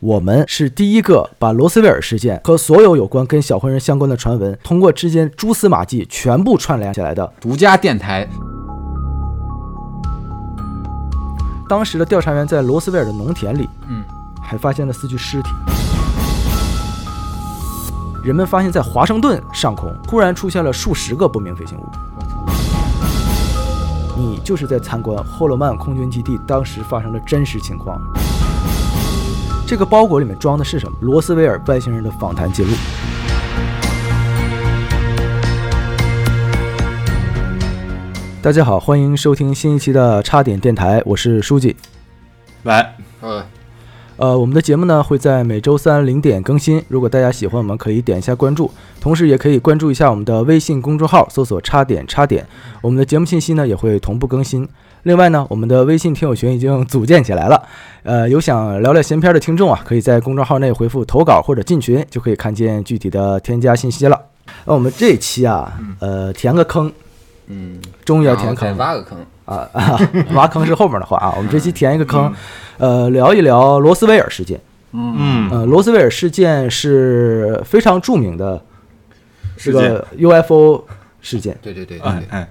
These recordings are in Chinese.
我们是第一个把罗斯威尔事件和所有有关跟小灰人相关的传闻，通过之间蛛丝马迹全部串联起来的。独家电台。当时的调查员在罗斯威尔的农田里，嗯，还发现了四具尸体。人们发现，在华盛顿上空突然出现了数十个不明飞行物。你就是在参观霍洛曼空军基地当时发生的真实情况。这个包裹里面装的是什么？罗斯威尔外星人的访谈记录。大家好，欢迎收听新一期的插点电台，我是书记。喂，嗯，呃，我们的节目呢会在每周三零点更新，如果大家喜欢，我们可以点一下关注，同时也可以关注一下我们的微信公众号，搜索“插点插点”，我们的节目信息呢也会同步更新。另外呢，我们的微信听友群已经组建起来了，呃，有想聊聊闲篇的听众啊，可以在公众号内回复投稿或者进群，就可以看见具体的添加信息了。那我们这一期啊，呃，填个坑，嗯，终于要填坑挖个坑。啊啊！挖坑是后面的话啊，我们这期填一个坑，呃，聊一聊罗斯威尔事件。嗯，呃，罗斯威尔事件是非常著名的这个 UFO 事件。对对对对对，哎哎，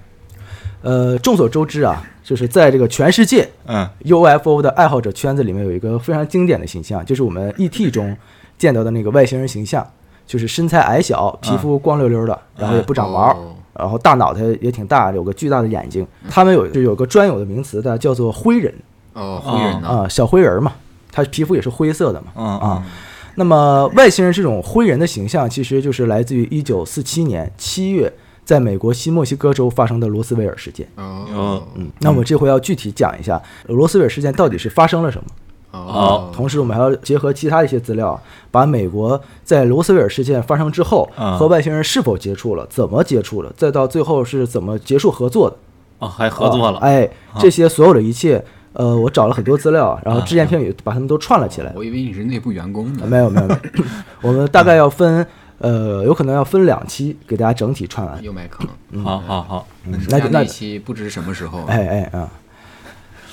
呃，众所周知啊，就是在这个全世界嗯 UFO 的爱好者圈子里面有一个非常经典的形象，就是我们 ET 中见到的那个外星人形象，就是身材矮小，皮肤光溜溜的，然后也不长毛，哦然后大脑袋也挺大，有个巨大的眼睛。他们有就有个专有的名词的，叫做灰人哦，灰人？啊，小灰人嘛，他皮肤也是灰色的嘛。嗯啊，那么外星人这种灰人的形象，其实就是来自于一九四七年七月，在美国新墨西哥州发生的罗斯威尔事件。哦，嗯，那我们这回要具体讲一下罗斯威尔事件到底是发生了什么。哦，同时，我们还要结合其他一些资料，把美国在罗斯威尔事件发生之后嗯和外星人是否接触了、怎么接触了，再到最后是怎么结束合作的。哦，还合作了，啊哎，这些所有的一切，呃，我找了很多资料，然后只言片语把他们都串了起来。我以为你是内部员工呢。没有没有没有，我们大概要分，呃，有可能要分两期给大家整体串完。又埋坑，好好好，那嗯那期不知什么时候。哎哎啊，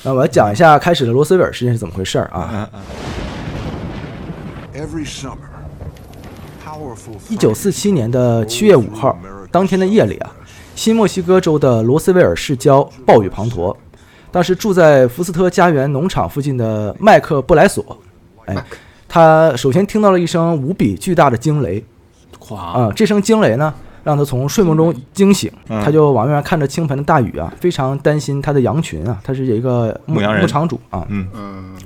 那我来讲一下开始的罗斯威尔事件是怎么回事儿啊？Every summer, powerful 一九四七年的七月五号，当天的夜里啊，新墨西哥州的罗斯威尔市郊暴雨滂沱。当时住在福斯特家园农场附近的麦克布莱索，哎，他首先听到了一声无比巨大的惊雷咵，啊、这声惊雷呢，让他从睡梦中惊醒，嗯。他就往外面看着倾盆的大雨啊，非常担心他的羊群啊，他是一个牧牧羊人。牧场主啊。嗯。嗯，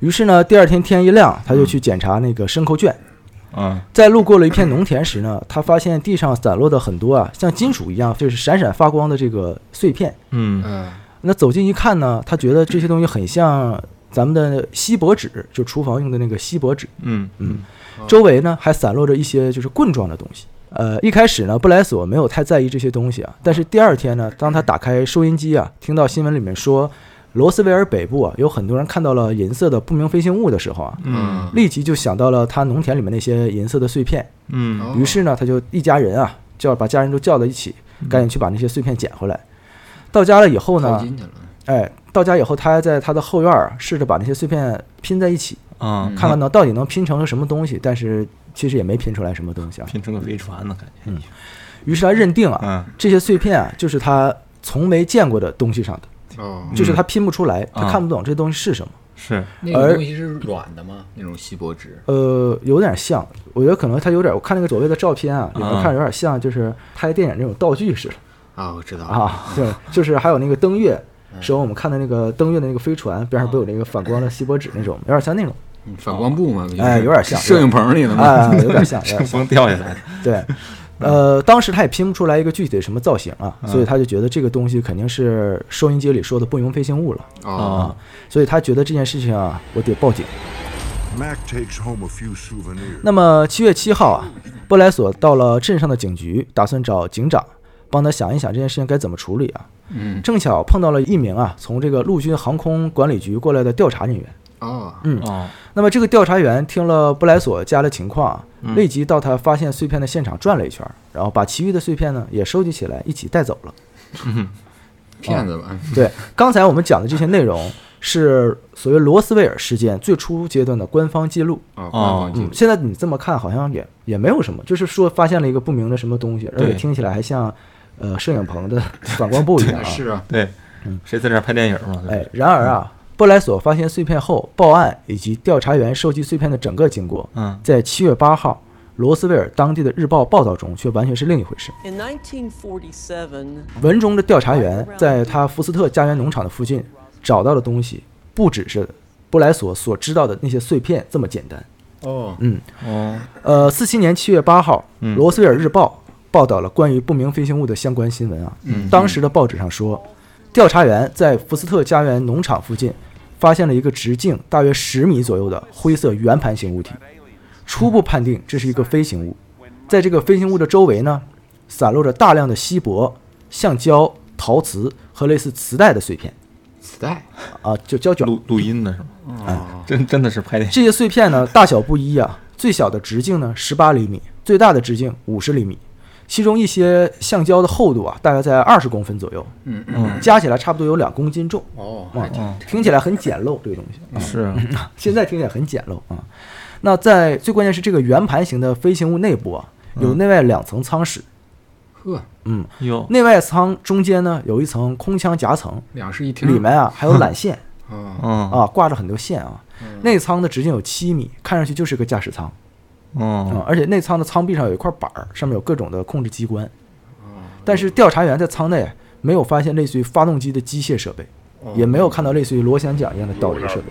于是呢，第二天天一亮，他就去检查那个牲口圈。嗯。在路过了一片农田时呢，他发现地上散落的很多啊，像金属一样，就是闪闪发光的这个碎片。嗯。嗯，那走近一看呢，他觉得这些东西很像咱们的锡箔纸，就厨房用的那个锡箔纸。嗯。嗯，周围呢还散落着一些就是棍状的东西。呃，一开始呢，布莱索没有太在意这些东西啊，但是第二天呢，当他打开收音机啊，听到新闻里面说罗斯威尔北部啊有很多人看到了银色的不明飞行物的时候啊，嗯立即就想到了他农田里面那些银色的碎片。嗯哦于是呢，他就一家人啊，叫把家人都叫到一起，赶紧去把那些碎片捡回来。到家了以后呢。哎，到家以后，他还在他的后院儿试着把那些碎片拼在一起，嗯，看看呢到底能拼成个什么东西。但是其实也没拼出来什么东西啊。拼成个飞船呢，感觉，于是他认定啊，嗯这些碎片啊，就是他从没见过的东西上的，哦，就是他拼不出来，他啊看不懂这东西是什么。是，那种而东西是软的吗？那种锡箔纸。呃，有点像，我觉得可能他有点，我看那个所谓的照片啊，里面啊看着有点像，就是拍电影那种道具似的。啊，我知道。啊，对，就是还有那个登月时候我们看的那个登月的那个飞船边上不有那个反光的锡箔纸那种，有点像那种，嗯反光布嘛，哎有点像摄影棚里的嘛。啊，有点像，有点像，风掉下来的，对。呃，当时他也拼不出来一个具体的什么造型啊，所以他就觉得这个东西肯定是收音机里说的不明飞行物了哦，啊，所以他觉得这件事情啊，我得报警。Mac takes home a few souvenirs. 那么七月七号啊，布莱索到了镇上的警局，打算找警长帮他想一想这件事情该怎么处理啊。嗯，正巧碰到了一名啊从这个陆军航空管理局过来的调查人员。哦，嗯，哦，那么这个调查员听了布莱索家的情况立即到他发现碎片的现场转了一圈，然后把其余的碎片呢也收集起来一起带走了。骗子吧？对，刚才我们讲的这些内容，是所谓罗斯威尔事件最初阶段的官方记录。啊，官方记嗯录，现在你这么看好像也也没有什么，就是说发现了一个不明的什么东西，而且听起来还像呃摄影棚的反光布一样啊。是啊，对，谁在这儿拍电影嘛？哎，然而啊，布莱索发现碎片后报案以及调查员收集碎片的整个经过，嗯，在七月八号罗斯威尔当地的日报报道中却完全是另一回事。文中的调查员在他福斯特家园农场的附近找到的东西，不只是布莱索所知道的那些碎片这么简单。哦，嗯，哦，呃，四七年七月八号，嗯罗斯威尔日报报道了关于不明飞行物的相关新闻啊。嗯当时的报纸上说，调查员在福斯特家园农场附近发现了一个直径大约十米左右的灰色圆盘形物体，初步判定这是一个飞行物。在这个飞行物的周围呢，散落着大量的锡箔、橡胶、陶瓷和类似磁带的碎片磁带，啊，就胶卷。录录音的是吗？啊，真真的是拍电影，这些碎片呢，大小不一啊，最小的直径呢十八厘米，最大的直径五十厘米。其中一些橡胶的厚度啊，大概在二十公分左右，嗯嗯加起来差不多有两公斤重。哦，听起来很简陋，这个东西，是啊，现在听起来很简陋啊。那在最关键是这个圆盘形的飞行物内部啊，有内外两层舱室。呵，嗯，有，内外舱中间呢有一层空腔夹层，两室一厅，里面啊还有缆线。啊，嗯。啊，挂着很多线啊。内舱的直径有七米，看上去就是个驾驶舱啊嗯，而且内舱的舱壁上有一块板儿，上面有各种的控制机关。但是调查员在舱内没有发现类似于发动机的机械设备，也没有看到类似于螺旋桨一样的导雷设备。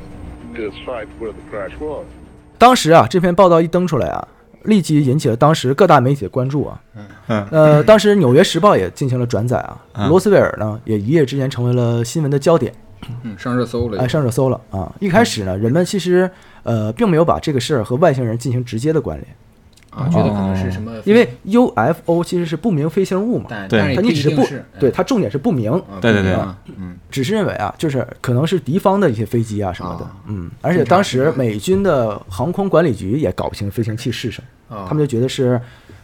当时啊，这篇报道一登出来啊，立即引起了当时各大媒体的关注啊。嗯呃，当时《纽约时报》也进行了转载啊，嗯罗斯威尔呢也一夜之间成为了新闻的焦点，嗯，上热搜了，哎，上热搜了啊。一开始呢，人们其实呃并没有把这个事儿和外星人进行直接的关联，啊，觉得可能是什么，因为 UFO 其实是不明飞行物嘛，对但但是它一直是不对，它重点是不明，啊对对对。嗯，只是认为啊，就是可能是敌方的一些飞机啊什么的啊，嗯，而且当时美军的航空管理局也搞不清飞行器是什么，啊他们就觉得是，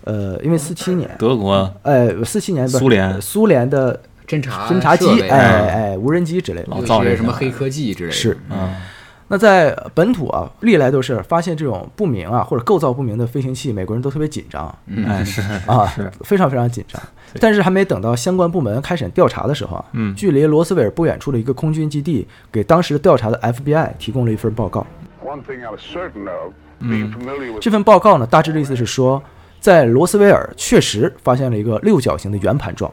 呃，因为四七年，德国哎，四七年不苏联苏联的侦察侦察机，哎啊哎，无人机之类的。老造这些什么黑科技之类的，是嗯那在本土啊，历来都是发现这种不明啊或者构造不明的飞行器，美国人都特别紧张嗯哎是啊是，非常非常紧张。但是还没等到相关部门开始调查的时候啊，嗯距离罗斯威尔不远处的一个空军基地，给当时调查的 FBI 提供了一份报告。One thing I was certain of, being familiar with 这份报告呢，大致的意思是说，在罗斯威尔确实发现了一个六角形的圆盘状，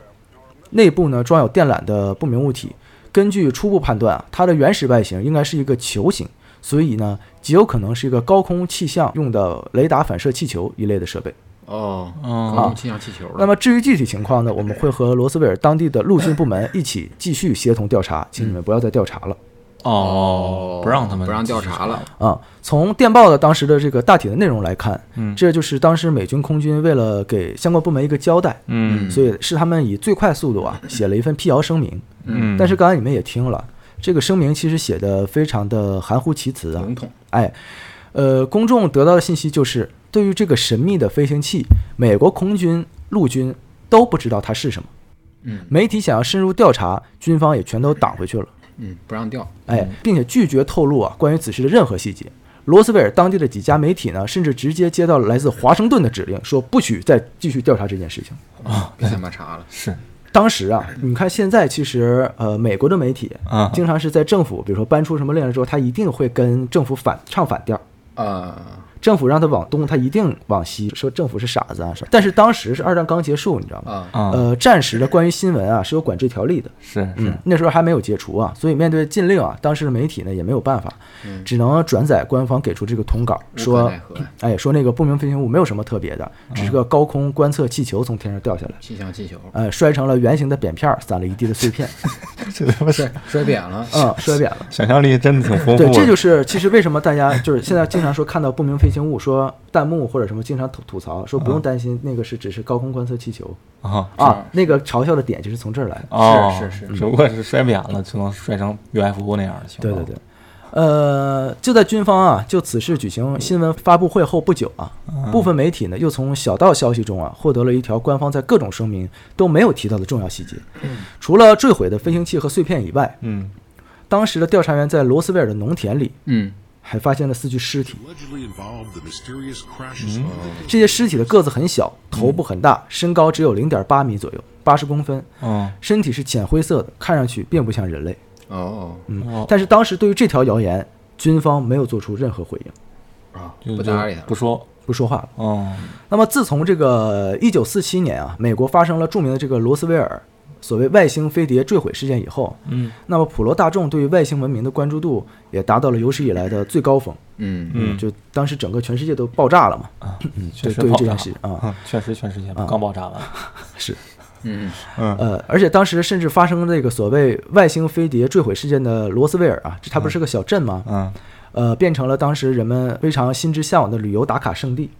内部呢装有电缆的不明物体。根据初步判断啊，它的原始外形应该是一个球形，所以呢，极有可能是一个高空气象用的雷达反射气球一类的设备。哦，哦高空气象气球了，那么至于具体情况呢，我们会和罗斯威尔当地的陆军部门一起继续协同调查，请你们不要再调查了。哦，不让他们不让调查了，啊，从电报的当时的这个大体的内容来看，嗯这就是当时美军空军为了给相关部门一个交代，嗯所以是他们以最快速度啊写了一份辟谣声明。嗯，但是刚才你们也听了，这个声明其实写的非常的含糊其辞啊笼。统，哎，呃，公众得到的信息就是，对于这个神秘的飞行器，美国空军、陆军都不知道它是什么。嗯媒体想要深入调查，军方也全都挡回去了。嗯，不让调，哎，并且拒绝透露啊关于此事的任何细节。罗斯威尔当地的几家媒体呢，甚至直接接到了来自华盛顿的指令，说不许再继续调查这件事情啊。别他妈查了，是当时啊，你看现在其实呃，美国的媒体啊经常是在政府比如说搬出什么令了之后，他一定会跟政府反唱反调。啊，政府让他往东，他一定往西，说政府是傻子啊什么。但是当时是二战刚结束，你知道吗？啊，啊。呃，战时的关于新闻啊是有管制条例的，是嗯是，那时候还没有解除啊，所以面对禁令啊，当时的媒体呢也没有办法，嗯。只能转载官方给出这个通稿，说，哎，说那个不明飞行物没有什么特别的，只是个高空观测气球从天上掉下来，气象气球，呃，摔成了圆形的扁片儿，散了一地的碎片，这他妈是摔摔扁了，嗯，摔扁了。想象力真的挺丰富对，这就是其实为什么大家就是现在经常说看到不明飞行物，说弹幕或者什么经常吐吐槽说不用担心，那个是只是高空观测气球。啊啊，那个嘲笑的点就是从这儿来。的。哦，是是是只不过是摔扁了，就能摔成 UFO 那样的情况。对对对，呃，就在军方啊就此事举行新闻发布会后不久啊，部分媒体呢又从小道消息中啊获得了一条官方在各种声明都没有提到的重要细节。除了坠毁的飞行器和碎片以外，嗯。当时的调查员在罗斯威尔的农田里嗯，还发现了四具尸体.这些尸体的个子很小，头部很大，身高只有零点八米左右，八十公分，嗯，身体是浅灰色的，看上去并不像人类。哦嗯哦，但是当时对于这条谣言，军方没有做出任何回应，啊，就不搭理他不说，不说话了。哦，那么自从这个一九四七年啊，美国发生了著名的这个罗斯威尔所谓外星飞碟坠毁事件以后，嗯。那么普罗大众对于外星文明的关注度也达到了有史以来的最高峰。嗯嗯。就当时整个全世界都爆炸了嘛。啊，嗯，确实，对于实爆炸这件事啊，嗯确实全世界啊。刚爆炸完，是。嗯嗯。呃，而且当时甚至发生这个所谓外星飞碟坠毁事件的罗斯威尔啊，这它不是个小镇吗？嗯。呃，变成了当时人们非常心之向往的旅游打卡圣地，啊，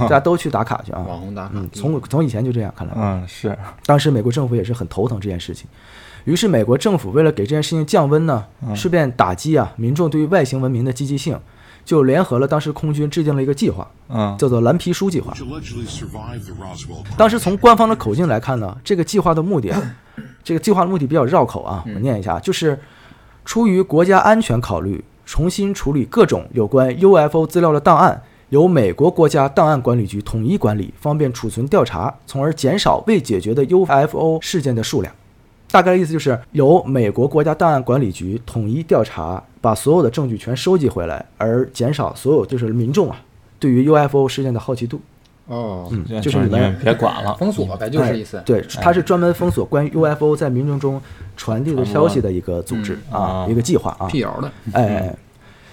大家都去打卡去啊。网红打卡。嗯，从从以前就这样，看来。嗯是，当时美国政府也是很头疼这件事情，于是美国政府为了给这件事情降温呢，嗯。顺便打击啊民众对于外星文明的积极性，就联合了当时空军制定了一个计划，嗯。叫做蓝皮书计划.当时从官方的口径来看呢，这个计划的目的啊，这个计划的目的比较绕口啊，我念一下，就是出于国家安全考虑，重新处理各种有关 UFO 资料的档案，由美国国家档案管理局统一管理，方便储存调查，从而减少未解决的 UFO 事件的数量。大概的意思就是由美国国家档案管理局统一调查，把所有的证据全收集回来，而减少所有就是民众啊对于 UFO 事件的好奇度。哦，嗯，就就是是你们别管了，封锁呗，就是意思哎。对，它是专门封锁关于 UFO 在民众中传递的消息的一个组织嗯啊，啊一个计划啊。辟谣的，哎，哎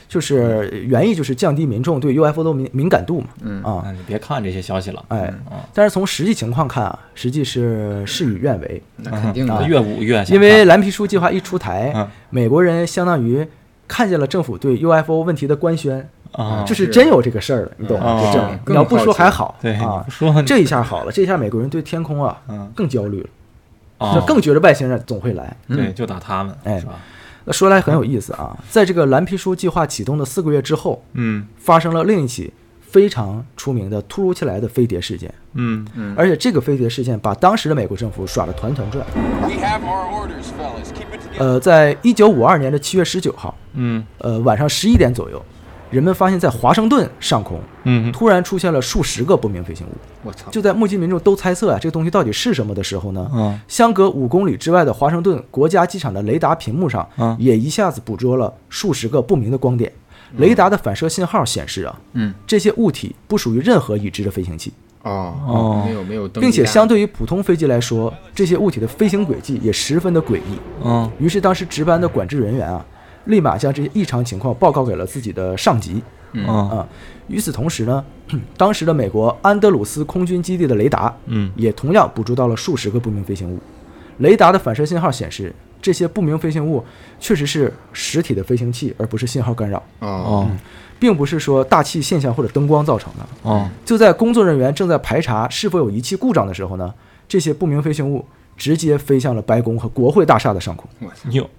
就是原意就是降低民众对 UFO 的敏敏感度嘛。嗯啊，那你别看这些消息了，哎啊，但是从实际情况看啊，实际是事与愿违，那肯定啊的。越捂越因为蓝皮书计划一出台嗯，美国人相当于看见了政府对 UFO 问题的官宣，啊，就是是真有这个事儿了，你懂吗？这你要不说还好对，啊说这一下好了，这一下美国人对天空啊嗯更焦虑了，啊就更觉得外星人总会来。对，就打他们，哎是吧？那说来很有意思啊，在这个蓝皮书计划启动的四个月之后，嗯。发生了另一起非常出名的突如其来的飞碟事件，嗯嗯。而且这个飞碟事件把当时的美国政府耍得团团转。We have our orders, fellas. Keep it 呃，在一九五二年的七月十九号，嗯。呃晚上十一点左右，人们发现，在华盛顿上空嗯突然出现了数十个不明飞行物。我操，就在目击民众都猜测啊，这个东西到底是什么的时候呢，嗯。相隔五公里之外的华盛顿国家机场的雷达屏幕上，嗯。也一下子捕捉了数十个不明的光点。雷达的反射信号显示啊，嗯，这些物体不属于任何已知的飞行器，哦哦。没有没有并且相对于普通飞机来说，这些物体的飞行轨迹也十分的诡异。嗯。于是当时值班的管制人员啊，立马将这些异常情况报告给了自己的上级。嗯。啊，与此同时呢，当时的美国安德鲁斯空军基地的雷达，嗯。也同样捕捉到了数十个不明飞行物。雷达的反射信号显示，这些不明飞行物确实是实体的飞行器，而不是信号干扰，哦。哦。并不是说大气现象或者灯光造成的。哦。就在工作人员正在排查是否有仪器故障的时候呢，这些不明飞行物直接飞向了白宫和国会大厦的上空。我操，哟，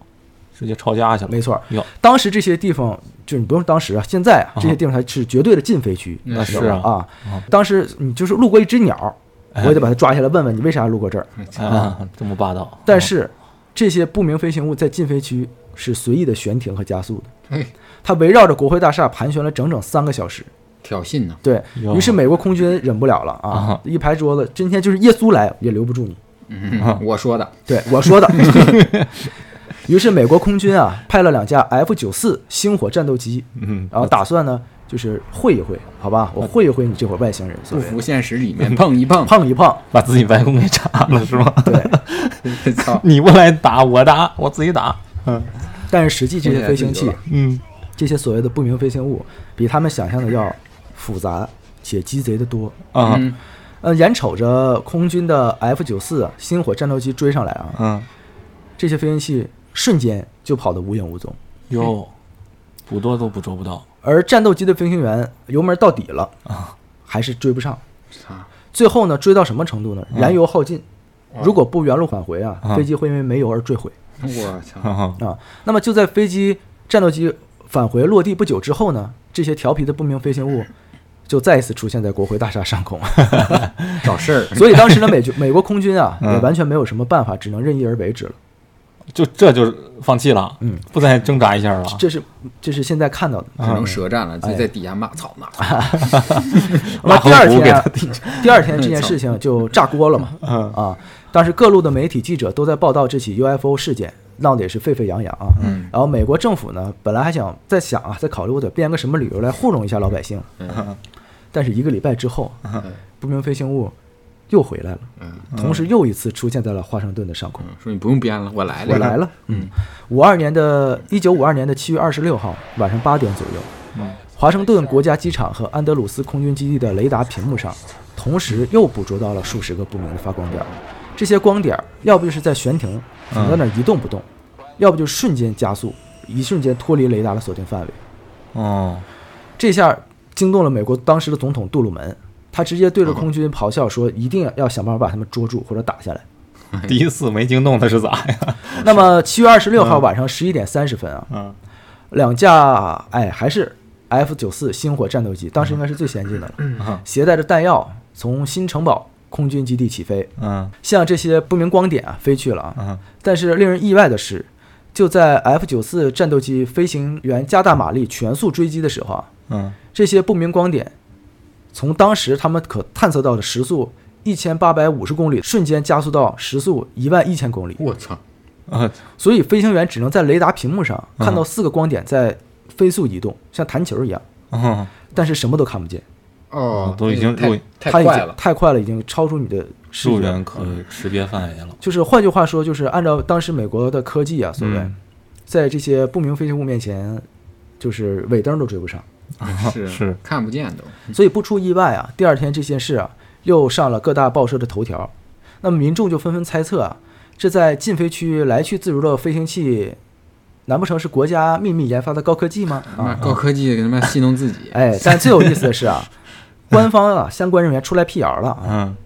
直接抄家去了，没错，当时这些地方，就你不用当时啊，现在啊，这些地方它是绝对的禁飞区，那是啊。当时你就是路过一只鸟，哎我也得把它抓下来，问问你为啥路过这儿。啊，这么霸道，但是这些不明飞行物在禁飞区是随意的悬停和加速的，哎，它围绕着国会大厦盘旋了整整三个小时。挑衅呢，对于是，美国空军忍不了了啊啊，一拍桌子，今天就是耶稣来也留不住你。嗯，我说的，对我说的。于是美国空军啊派了两架 F 九四星火战斗机，嗯，然后打算呢就是会一会，好吧，我会一会你这伙外星人，不服现实里面碰一碰，碰一碰，把自己白宫给炸了是吗？对。操，你不来打我打，我自己打，嗯。但是实际这些飞行器嗯。这些所谓的不明飞行物，比他们想象的要复杂且鸡贼的多。啊。嗯。呃，眼瞅着空军的 F 九四星火战斗机追上来啊，嗯，这些飞行器瞬间就跑得无影无踪，哟，捕捉都捕捉不到。而战斗机的飞行员油门到底了啊，还是追不上。啊，最后呢，追到什么程度呢？燃油耗尽，如果不原路返回啊，啊。飞机会因为没油而坠毁。我操，啊。啊。那么就在飞机战斗机返回落地不久之后呢，这些调皮的不明飞行物就再一次出现在国会大厦上空。找事儿，所以当时的美军美国空军啊，嗯。也完全没有什么办法，只能任意而为之了。就这就是放弃了，嗯，不再挣扎一下了。这是这是现在看到的。只能舌战了，就在底下骂操骂。那第二天第二天 这件事情就炸锅了嘛。嗯啊，当时各路的媒体记者都在报道这起 UFO 事件，闹得也是沸沸扬扬啊。嗯然后美国政府呢，本来还想在想啊，在考虑我得编个什么理由来糊弄一下老百姓，嗯但是一个礼拜之后，不明飞行物又回来了，嗯。同时又一次出现在了华盛顿的上空。嗯，说你不用编了，我来了，我来了，嗯，五二年的一九五二年的七月二十六号晚上八点左右，华盛顿国家机场和安德鲁斯空军基地的雷达屏幕上，同时又捕捉到了数十个不明的发光点。这些光点儿要不就是在悬停，停在那儿一动不动，要不就瞬间加速，一瞬间脱离雷达的锁定范围。哦，这下惊动了美国当时的总统杜鲁门，他直接对着空军咆哮说：“一定要想办法把他们捉住或者打下来。”第一次没惊动他是咋呀？那么七月二十六号晚上十一点三十分啊，嗯。两架哎还是 F 九四星火战斗机，当时应该是最先进的了，嗯。携带着弹药从新城堡空军基地起飞，嗯。向这些不明光点啊飞去了啊。嗯。但是令人意外的是，就在 F 九四战斗机飞行员加大马力全速追击的时候啊，嗯。这些不明光点从当时他们可探测到的时速一千八百五十公里，瞬间加速到时速一万一千公里。我操，啊所以飞行员只能在雷达屏幕上看到嗯四个光点在飞速移动，像弹球一样，哦，但是什么都看不见。哦，都已经太太快了，太快了，已经超出你的视觉可识别范围了。就是换句话说，就是按照当时美国的科技啊，所谓、嗯在这些不明飞行物面前，就是尾灯都追不上。是是看不见都，所以不出意外啊，第二天这件事啊又上了各大报社的头条。那么民众就纷纷猜测啊，这在禁飞区来去自如的飞行器，难不成是国家秘密研发的高科技吗？啊，高科技给他们戏弄自己，哎，但最有意思的是啊，官方啊相关人员出来辟谣了啊。嗯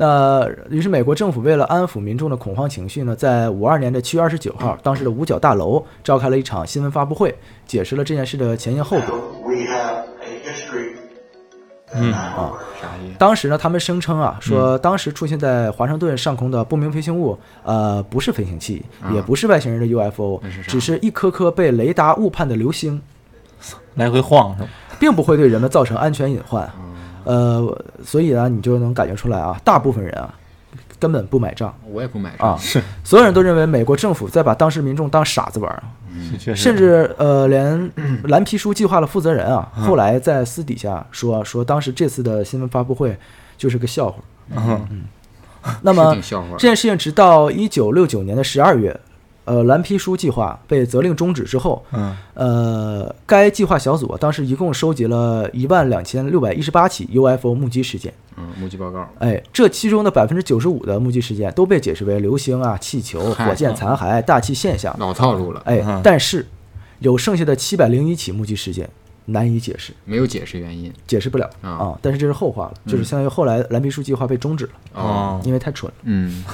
那于是美国政府为了安抚民众的恐慌情绪呢，在五二年的七月二十九号，当时的五角大楼召开了一场新闻发布会，解释了这件事的前因后果。嗯啥意思？当时呢，他们声称啊，说当时出现在华盛顿上空的不明飞行物，呃，不是飞行器，也不是外星人的 UFO，只是一颗颗被雷达误判的流星，来回晃是吧？并不会对人们造成安全隐患。呃，所以呢，你就能感觉出来啊，大部分人啊根本不买账。我也不买啊账，，是，所有人都认为美国政府在把当时民众当傻子玩儿。是。确实，甚至呃，连蓝皮书计划的负责人啊，后来在私底下说说，当时这次的新闻发布会就是个笑话。嗯。那么是挺笑话。这件事情直到一九六九年的十二月，呃，蓝皮书计划被责令终止之后，嗯呃，该计划小组啊，当时一共收集了一万两千六百一十八起 UFO 目击事件。嗯，目击报告，哎，这其中的百分之九十五的目击事件都被解释为流星啊、气球、火箭残骸、大气现象。老套路了，哎嗯，但是有剩下的七百零一起目击事件难以解释，没有解释原因。解释不了啊啊。但是这是后话了，就是相当于后来蓝皮书计划被终止了，哦因为太蠢了。嗯，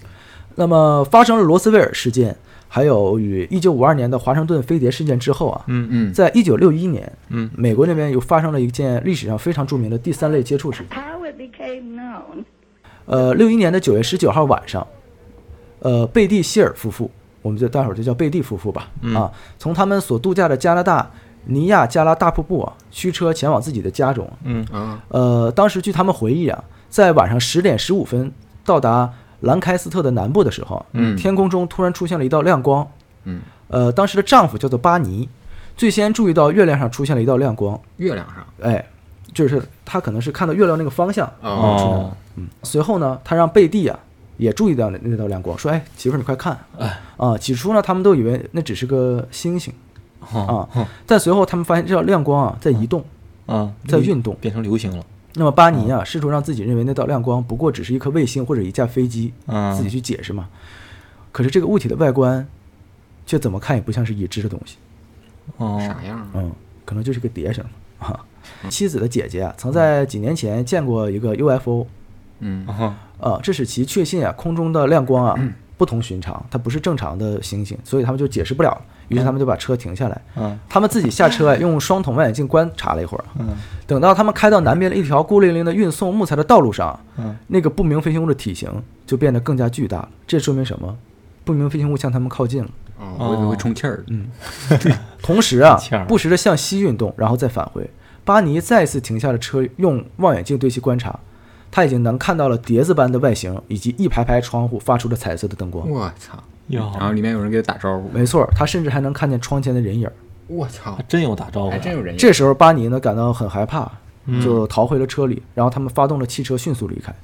那么发生了罗斯威尔事件，还有与一九五二年的华盛顿飞碟事件之后啊，嗯嗯，在一九六一年，嗯。美国那边又发生了一件历史上非常著名的第三类接触事件。How it became known. 呃，六一年的九月十九号晚上，呃，贝蒂希尔夫妇，我们就待会儿就叫贝蒂夫妇吧，啊，从他们所度假的加拿大尼亚加拉大瀑布啊，驱车前往自己的家中。嗯。啊，呃，当时据他们回忆啊，在晚上十点十五分到达兰开斯特的南部的时候，嗯。天空中突然出现了一道亮光。嗯，呃，当时的丈夫叫做巴尼，最先注意到月亮上出现了一道亮光，月亮上，哎，就是他可能是看到月亮那个方向，哦。随后呢，他让贝蒂啊也注意到那那道亮光，说：“哎，媳妇儿，你快看！”哎。啊，起初呢，他们都以为那只是个星星。哦啊，但随后他们发现这道亮光啊在移动，啊，在运动。变成流星了。那么巴尼啊，试图让自己认为那道亮光不过只是一颗卫星或者一架飞机，嗯。自己去解释嘛。可是这个物体的外观，却怎么看也不像是已知的东西，哦。啥样啊？嗯，可能就是个碟声啊。妻子的姐姐啊，曾在几年前见过一个 UFO，嗯，这使其确信啊，空中的亮光啊 不同寻常，它不是正常的星星，所以他们就解释不了了。于是他们就把车停下来，嗯他们自己下车啊，用双筒望远镜观察了一会儿等到他们开到南边的一条孤零零的运送木材的道路上，嗯那个不明飞行物的体型就变得更加巨大了。这说明什么？不明飞行物向他们靠近了。哦，我以为会充气儿。嗯，同时啊，不时的向西运动，然后再返回。巴尼再次停下了车，用望远镜对其观察。他已经能看到了碟子般的外形，以及一排排窗户发出了彩色的灯光。我操！然后里面有人给他打招呼。没错，他甚至还能看见窗前的人影。我操还！真有打招呼，还真有人影。这时候，巴尼呢感到很害怕，嗯就逃回了车里。然后他们发动了汽车，迅速离开。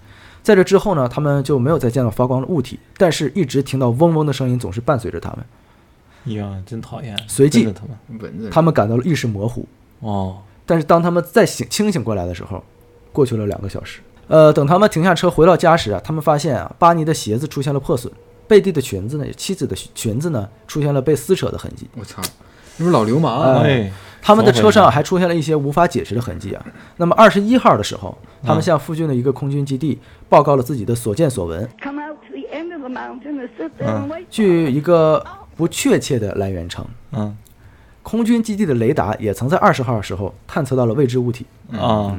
在这之后呢，他们就没有再见到发光的物体，但是一直听到嗡嗡的声音，总是伴随着他们。呀，真讨厌。随即蚊子。他们感到了意识模糊。哦，但是当他们再醒清醒过来的时候，过去了两个小时。呃，等他们停下车回到家时啊，他们发现啊，巴尼的鞋子出现了破损，贝蒂的裙子呢，妻子的裙子呢，出现了被撕扯的痕迹。我操！这不是老流氓啊！哎，他们的车上还出现了一些无法解释的痕迹啊。那么二十一号的时候，他们嗯向附近的一个空军基地报告了自己的所见所闻。come out to the end of the mountain and sit there and wait. 据一个不确切的来源称，嗯空军基地的雷达也曾在二十号的时候探测到了未知物体。啊，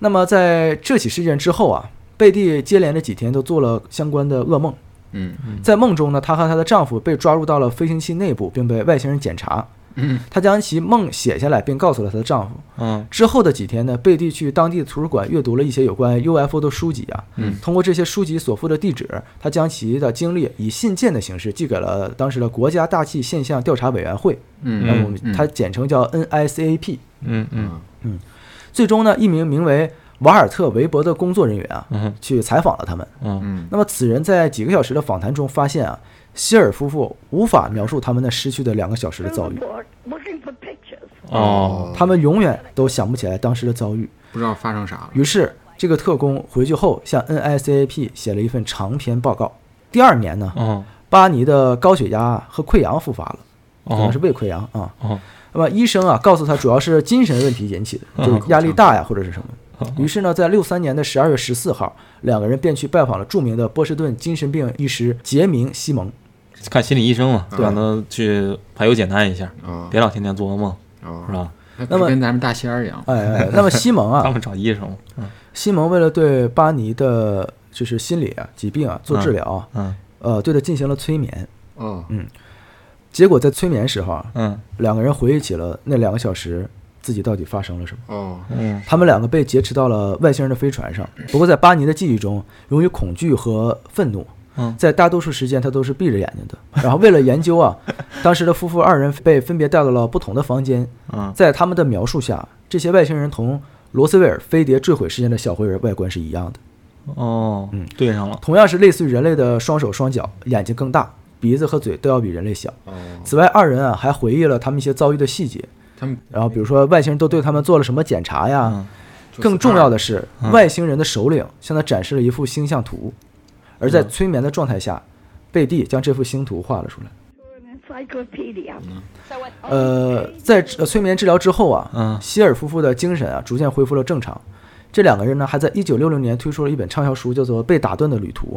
那么在这起事件之后啊，贝蒂接连着几天都做了相关的噩梦。嗯在梦中呢，她和她的丈夫被抓入到了飞行器内部，并被外星人检查。嗯，她将其梦写下来，并告诉了她的丈夫。嗯之后的几天呢，贝蒂去当地的图书馆阅读了一些有关 UFO 的书籍啊。嗯通过这些书籍所附的地址，她将其的经历以信件的形式寄给了当时的国家大气现象调查委员会，嗯那么我们嗯它简称叫 NICAP。嗯嗯嗯最终呢，一名名为瓦尔特·韦伯的工作人员啊，嗯去采访了他们。嗯嗯那么此人在几个小时的访谈中发现啊，希尔夫妇无法描述他们那失去的两个小时的遭遇.哦，他们永远都想不起来当时的遭遇。不知道发生啥了。于是，这个特工回去后向 NICAP 写了一份长篇报告。第二年呢，嗯巴尼的高血压和溃疡复发了，可能哦是胃溃疡啊。哦那么医生啊告诉他，主要是精神问题引起的，嗯就是压力大呀，或者是什么。于是呢，在六三年的十二月十四号，两个人便去拜访了著名的波士顿精神病医师杰明·西蒙。看心理医生嘛，对让他去排忧解难一下，哦别老天天做噩梦，哦是吧？那那么跟咱们大仙儿一样。哎哎，那么西蒙啊，他们找医生西蒙为了对巴尼的就是心理啊疾病啊做治疗啊，嗯呃，对他进行了催眠。哦，结果在催眠时候啊，嗯两个人回忆起了那两个小时自己到底发生了什么。哦，嗯他们两个被劫持到了外星人的飞船上。不过在巴尼的记忆中，由于恐惧和愤怒，嗯在大多数时间他都是闭着眼睛的。然后为了研究啊，当时的夫妇二人被分别带到了不同的房间。嗯在他们的描述下，这些外星人同罗斯威尔飞碟坠毁事件的小灰人外观是一样的，哦，嗯对上了，同样是类似于人类的双手双脚，眼睛更大，鼻子和嘴都要比人类小。哦，此外，二人啊还回忆了他们一些遭遇的细节，他们然后比如说外星人都对他们做了什么检查呀。嗯更重要的是，嗯外星人的首领向他展示了一幅星象图，而在催眠的状态下，贝蒂将这幅星图画了出来。呃，在呃催眠治疗之后啊，嗯希尔夫妇的精神啊逐渐恢复了正常。这两个人呢，还在1966年推出了一本畅销书，叫做《被打断的旅途》。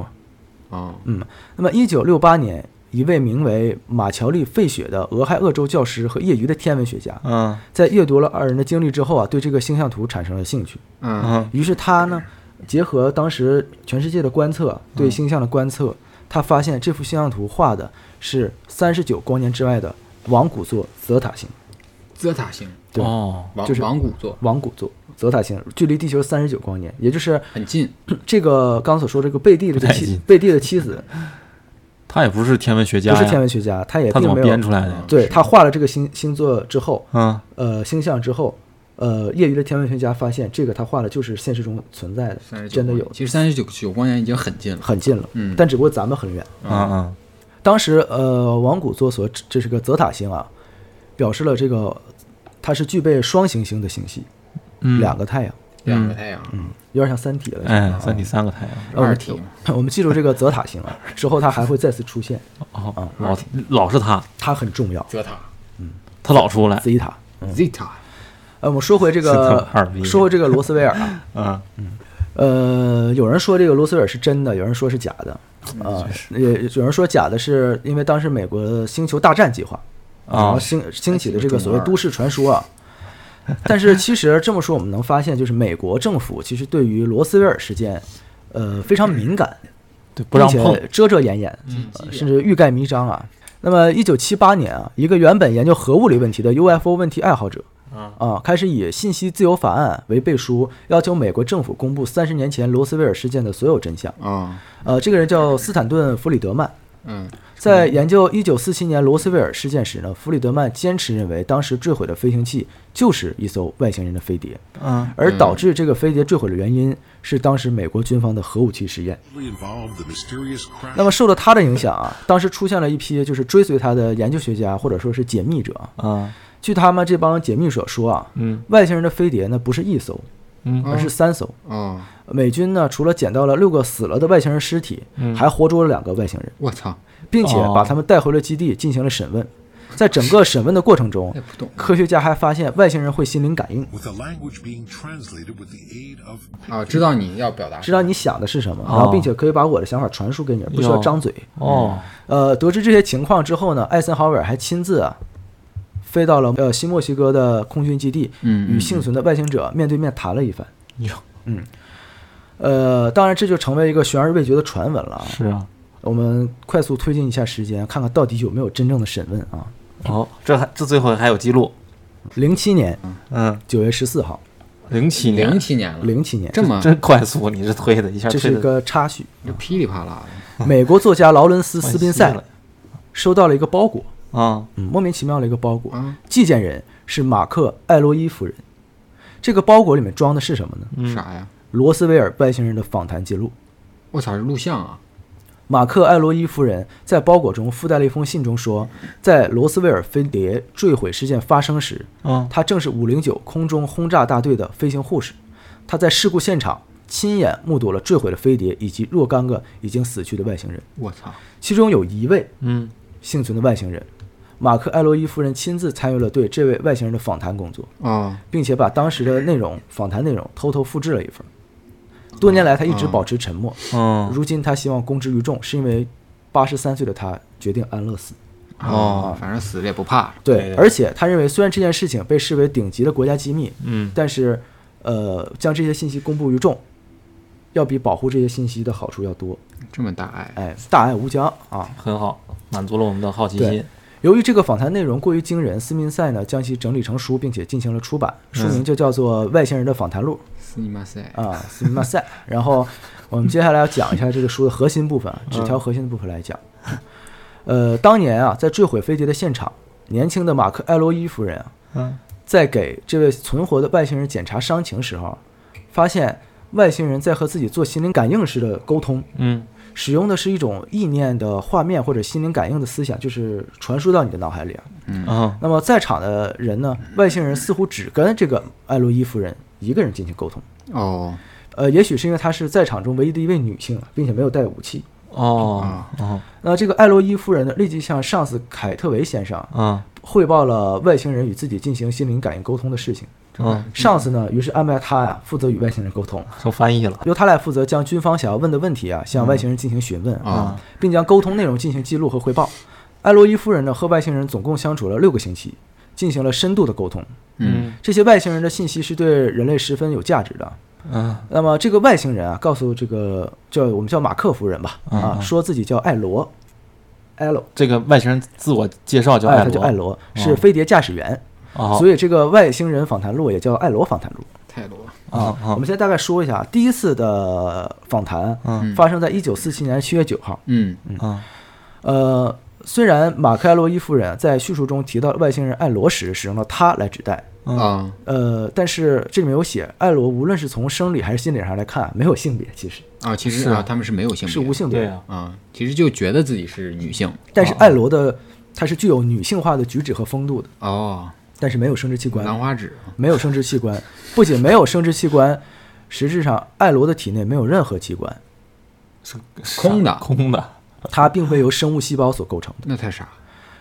哦，嗯，那么一九六八年，一位名为马乔丽·费雪的俄亥俄州教师和业余的天文学家，嗯。在阅读了二人的经历之后啊，对这个星象图产生了兴趣。嗯。嗯于是他呢，结合当时全世界的观测，对星象的观测，他发现这幅星象图画的是三十九光年之外的王古座泽塔星。泽塔星，对。哦。王就是王古座王古座泽塔星距离地球三十九光年，也就是很近。这个刚所说这个贝蒂的妻贝蒂的妻子他也不是天文学家，不是天文学家，他也他怎么并没有编出来的？对他画了这个星星座之后，嗯呃星象之后。呃，业余的天文学家发现，这个他画的就是现实中存在的，三十九，真的有，其实三十九九光年已经很近了。很近了。嗯但只不过咱们很远。嗯嗯当时，呃，王古座所指这是个泽塔星啊，表示了这个它是具备双行星的星系，嗯，两个太阳，两个太阳，嗯，有点像三体了。哎，三体三个太阳，呃二体。我们记住这个泽塔星啊，之后它还会再次出现，哦，老老是它，它很重要。泽塔。嗯，它老出来，Zeta，，Zeta，呃，我们说回这个说回这个罗斯威尔啊，嗯。呃，有人说这个罗斯威尔是真的，有人说是假的，啊，也有人说假的是因为当时美国的星球大战计划，然后啊，兴兴起的这个所谓都市传说啊。但是其实这么说，我们能发现，就是美国政府其实对于罗斯威尔事件，呃，非常敏感。对，不让并碰且，遮遮掩掩，呃甚至欲盖弥彰啊。那么，一九七八年啊，一个原本研究核物理问题的 UFO 问题爱好者啊，开始以信息自由法案为背书，要求美国政府公布三十年前罗斯威尔事件的所有真相。啊，呃，这个人叫斯坦顿·弗里德曼。嗯，在研究1947年罗斯威尔事件时呢，弗里德曼坚持认为当时坠毁的飞行器就是一艘外星人的飞碟，嗯，而导致这个飞碟坠毁的原因是当时美国军方的核武器实验。那么受到他的影响啊，当时出现了一批就是追随他的研究学家或者说是解密者。啊，据他们这帮解密者说啊，嗯外星人的飞碟呢不是一艘，嗯而是三艘。哦，美军呢除了捡到了六个死了的外星人尸体，嗯还活捉了两个外星人。我操，并且哦。把他们带回了基地进行了审问。在整个审问的过程中科学家还发现外星人会心灵感应。啊，知道你要表达，知道你想的是什么，哦。然后并且可以把我的想法传输给你，不需要张嘴。哦，呃，得知这些情况之后呢，艾森豪威尔还亲自啊飞到了呃新墨西哥的空军基地，与幸存的外星者面对面谈了一番。嗯，呃，当然这就成为一个悬而未决的传闻了啊。是啊，我们快速推进一下时间，看看到底有没有真正的审问啊。哦，这还这最后还有记录，零七年嗯，九月十四号，零七年零，七年了，零七年，这么真快速，你这推的一下这是一个插叙。这噼里啪啦的，美国作家劳伦斯·斯宾塞 收到了一个包裹，啊，嗯，莫名其妙的一个包裹啊，寄件人是马克·艾洛伊夫人。这个包裹里面装的是什么呢？嗯啥呀？罗斯威尔外星人的访谈记录。我操，是录像啊！马克·艾洛伊夫人在包裹中附带了一封信，中说，在罗斯威尔飞碟坠毁事件发生时，嗯。他正是509空中轰炸大队的飞行护士，他在事故现场亲眼目睹了坠毁的飞碟以及若干个已经死去的外星人，我操，其中有一位嗯。幸存的外星人，马克·艾洛伊夫人亲自参与了对这位外星人的访谈工作，啊，并且把当时的内容、访谈内容偷偷复制了一份。多年来，他一直保持沉默。嗯。如今，他希望公之于众，是因为八十三岁的他决定安乐死。哦啊，反正死了也不怕，对，对。而且他认为，虽然这件事情被视为顶级的国家机密，嗯。但是，呃，将这些信息公布于众，要比保护这些信息的好处要多。这么大爱，哎，大爱无疆啊！很好，满足了我们的好奇心，由于这个访谈内容过于惊人，斯宾塞呢将其整理成书，并且进行了出版，书名就叫做《外星人的访谈录斯尼马塞》啊，斯尼马塞。然后我们接下来要讲一下这个书的核心部分，啊，只挑核心的部分来讲。呃，当年啊，在坠毁飞碟的现场，年轻的马克·艾洛伊夫人啊，嗯在给这位存活的外星人检查伤情时候，发现外星人在和自己做心灵感应式的沟通，嗯使用的是一种意念的画面或者心灵感应的思想，就是传输到你的脑海里啊。嗯那么在场的人呢，外星人似乎只跟这个艾洛伊夫人一个人进行沟通。哦，呃，也许是因为她是在场中唯一的一位女性，并且没有带武器。哦哦那这个艾洛伊夫人呢，立即向上司凯特维先生啊汇报了外星人与自己进行心灵感应沟通的事情。嗯，上司呢，于是安排他呀负责与外星人沟通，成翻译了。由他来负责将军方想要问的问题啊向外星人进行询问啊，并将沟通内容进行记录和汇报。艾洛伊夫人呢和外星人总共相处了六个星期，进行了深度的沟通。嗯。这些外星人的信息是对人类十分有价值的。嗯。那么这个外星人啊，告诉这个叫我们叫马克夫人吧，啊，说自己叫艾罗，艾罗，这个外星人自我介绍叫哎，艾罗，他叫艾罗，是哦飞碟驾驶员，哦，所以这个外星人访谈录也叫艾罗访谈录。泰罗，啊我们先大概说一下，第一次的访谈嗯。发生在一九四七年七月九号。嗯。嗯。啊呃，虽然马克·艾洛伊夫人在叙述中提到外星人艾罗时使用了他来指代，啊，呃，但是这里面有写，艾罗无论是从生理还是心理上来看，没有性别，其实。啊，其实是啊，他们是没有性别，是无性别。啊。啊，其实就觉得自己是女性。但是艾罗的她是具有女性化的举止和风度的，哦，但是没有生殖器官，兰花指。没有生殖器官，不仅没有生殖器官，实质上艾罗的体内没有任何器官，是空的，空的，它并非由生物细胞所构成的。那太傻，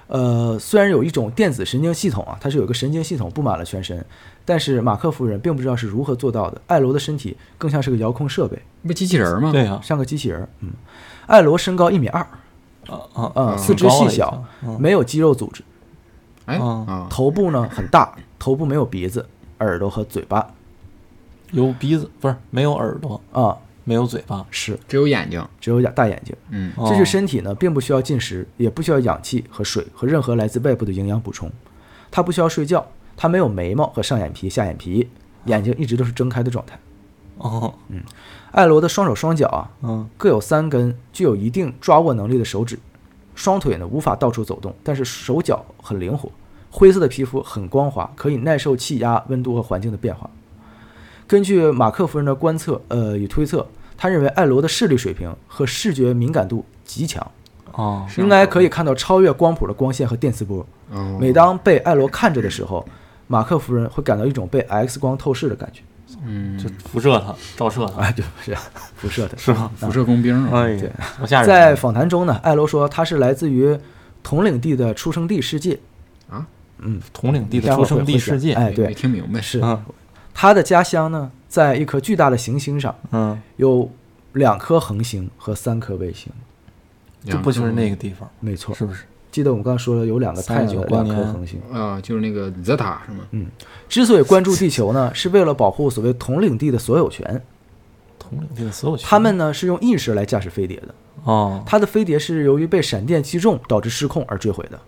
呃，虽然有一种电子神经系统啊，它是有一个神经系统布满了全身，但是马克夫人并不知道是如何做到的。艾罗的身体更像是个遥控设备，不机器人吗？对啊。像个机器人儿。嗯，艾罗身高一米二，啊啊。啊，四肢细小，经。没有肌肉组织，哎啊。啊，头部呢很大，头部没有鼻子、耳朵和嘴巴。有鼻子不是没有耳朵，啊，没有嘴巴，是。只有眼睛，只有眼大眼睛。嗯。哦。这具身体呢，并不需要进食，也不需要氧气和水和任何来自外部的营养补充。它不需要睡觉，它没有眉毛和上眼皮、下眼皮，眼睛一直都是睁开的状态。哦，嗯。艾罗的双手双脚啊，嗯。各有三根具有一定抓握能力的手指，双腿呢无法到处走动，但是手脚很灵活。灰色的皮肤很光滑，可以耐受气压、温度和环境的变化。根据马克夫人的观测，呃与推测，他认为艾罗的视力水平和视觉敏感度极强，哦，应该可以看到超越光谱的光线和电磁波。哦每当被艾罗看着的时候，马克夫人会感到一种被 X 光透视的感觉，嗯，就辐射它，照射它，哎，对，是辐射的。是吧？辐射工兵啊，哎对，多吓人！在访谈中呢，艾罗说他是来自于统领地的出生地世界，啊，嗯，统领地的出生地世界，哎，没对，听明白，是。嗯。他的家乡呢，在一颗巨大的行星上，嗯，有两颗恒星和三颗卫星，这不就是那个地方，没错。是不是？记得我们刚才说了有两个太阳的两颗恒星。啊，就是那个泽塔是吗？嗯。之所以关注地球呢，是为了保护所谓统领地的所有权。统领地的所有权，他们呢是用意识来驾驶飞碟的，哦，他的飞碟是由于被闪电击中导致失控而坠毁的。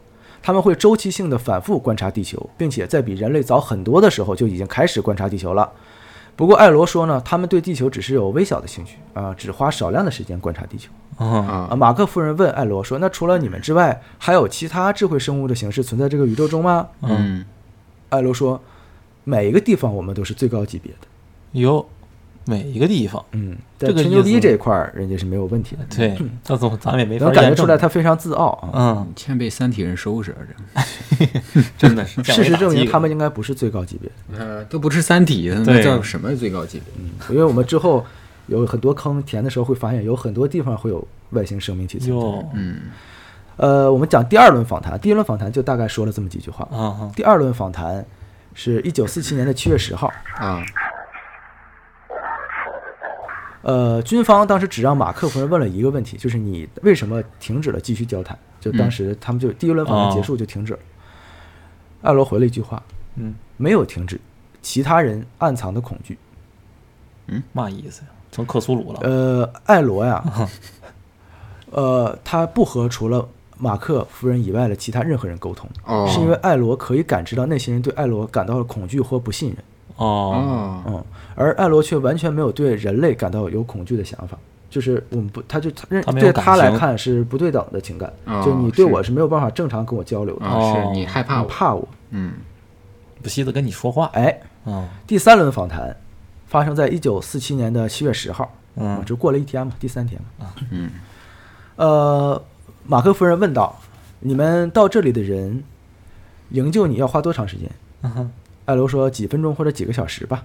他们会周期性的反复观察地球，并且在比人类早很多的时候就已经开始观察地球了。不过艾罗说呢，他们对地球只是有微小的兴趣啊，只花少量的时间观察地球。嗯啊，啊，马克夫人问艾罗说：“那除了你们之外，还有其他智慧生物的形式存在这个宇宙中吗嗯，？”艾罗说：“每一个地方我们都是最高级别的。有每一个地方，嗯，在这个吹牛逼这一块儿，人家是没有问题的。对，这怎么咱们也没法能感觉出来他非常自傲啊。嗯，欠被三体人收拾啊这，真的是 事实证明，他们应该不是最高级别的，呃，都不是三体的，那叫什么最高级别？嗯因为我们之后有很多坑填的时候会发现，有很多地方会有外星生命体存在。嗯，呃，我们讲第二轮访谈，第一轮访谈就大概说了这么几句话。啊哈，第二轮访谈是一九四七年的七月十号，啊，呃，军方当时只让马克夫人问了一个问题，就是你为什么停止了继续交谈？就当时他们就第一轮访谈结束就停止了。艾罗回了一句话，嗯，没有停止，其他人暗藏的恐惧。嗯嘛意思呀？成克苏鲁了，呃，艾罗呀，呃，他不和除了马克夫人以外的其他任何人沟通，哦，是因为艾罗可以感知到那些人对艾罗感到了恐惧或不信任，哦，哦，嗯，而艾罗却完全没有对人类感到有恐惧的想法。就是我们不，他就他认对他来看是不对等的情感，哦就你对我是没有办法正常跟我交流的，是你害怕我，怕我。嗯，不惜的跟你说话，哎，嗯第三轮访谈发生在一九四七年的七月十号，嗯就过了一天嘛，第三天嘛。啊嗯，呃，马克夫人问道：“你们到这里的人，营救你要花多长时间嗯哼，？”艾罗说：“几分钟或者几个小时吧。”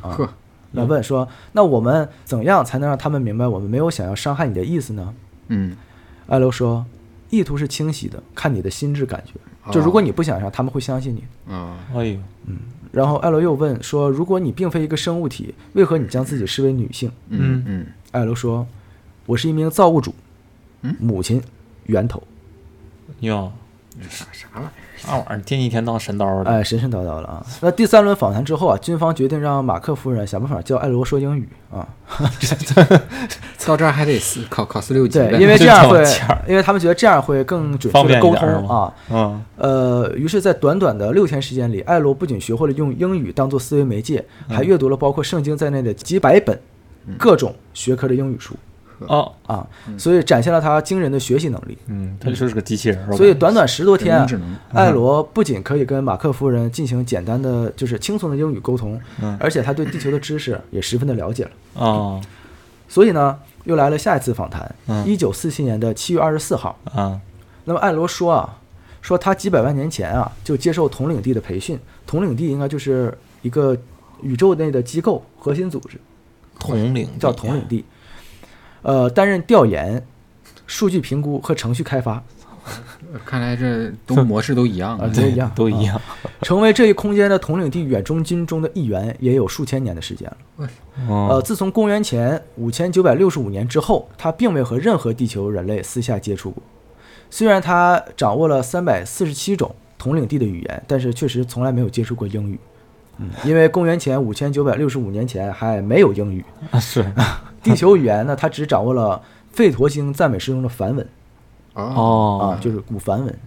啊，呵，那问说：“那我们怎样才能让他们明白我们没有想要伤害你的意思呢嗯，？”艾罗说：“意图是清晰的，看你的心智感觉。就如果你不想让，他们会相信你。啊，哎呦，然后艾罗又问说：“如果你并非一个生物体，为何你将自己视为女性嗯嗯，？”艾罗说：“我是一名造物主，嗯母亲，源头。哟，啥啥玩意儿？啥玩意儿？天一天当神叨的，哎，神神叨叨了啊！那第三轮访谈之后啊，军方决定让马克夫人想办法教艾罗说英语啊。到这儿还得四考考四六级对，呗因为这样会因为他们觉得这样会更准确的沟通啊。嗯呃，于是，在短短的六天时间里，艾罗不仅学会了用英语当做思维媒介，还阅读了包括圣经在内的几百本各种学科的英语书哦，啊，所以展现了他惊人的学习能力。嗯，他就是个机器人所以短短十多天啊艾罗不仅可以跟马克夫人进行简单的就是轻松的英语沟通，嗯而且他对地球的知识也十分的了解了。哦所以呢，又来了下一次访谈嗯，一九四七年的七月二十四号。啊那么艾罗说啊，说他几百万年前啊就接受统领地的培训，统领地应该就是一个宇宙内的机构核心组织，统领叫统领地，呃，担任调研、数据评估和程序开发 看来这都模式都一样啊，啊。都一样，都一样，成为这一空间的统领地远中军中的一员，也有数千年的时间了。呃，呃，自从公元前五千九百六十五年之后，他并未和任何地球人类私下接触过。虽然他掌握了三百四十七种统领地的语言，但是确实从来没有接触过英语。嗯，因为公元前五千九百六十五年前还没有英语，啊是地球语言呢，他只掌握了吠陀经赞美诗中的梵文哦，哦啊，就是古梵文。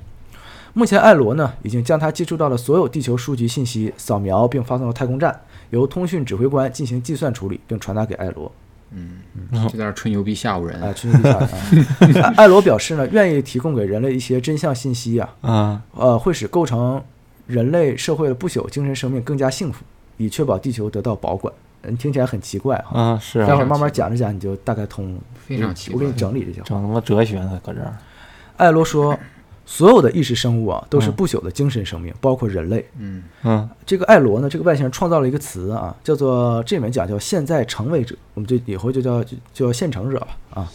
目前，艾罗呢已经将他接触到的所有地球书籍信息扫描并发送到太空站，由通讯指挥官进行计算处理，并传达给艾罗。嗯就在那儿吹牛逼吓唬人。啊，春秋地下啊，艾 艾罗表示呢，愿意提供给人类一些真相信息啊，啊呃，会使构成人类社会的不朽精神生命更加幸福，以确保地球得到保管。嗯，听起来很奇怪哈。啊是啊待会儿慢慢讲着讲，你就大概通了。非常奇怪我给你整理一下。整他妈哲学呢，搁这儿艾罗说，所有的意识生物啊，都是不朽的精神生命，包括人类。嗯，嗯这个艾罗呢，这个外星人创造了一个词啊，叫做这里面讲叫现在成为者，我们就以后就叫就叫现成者吧啊，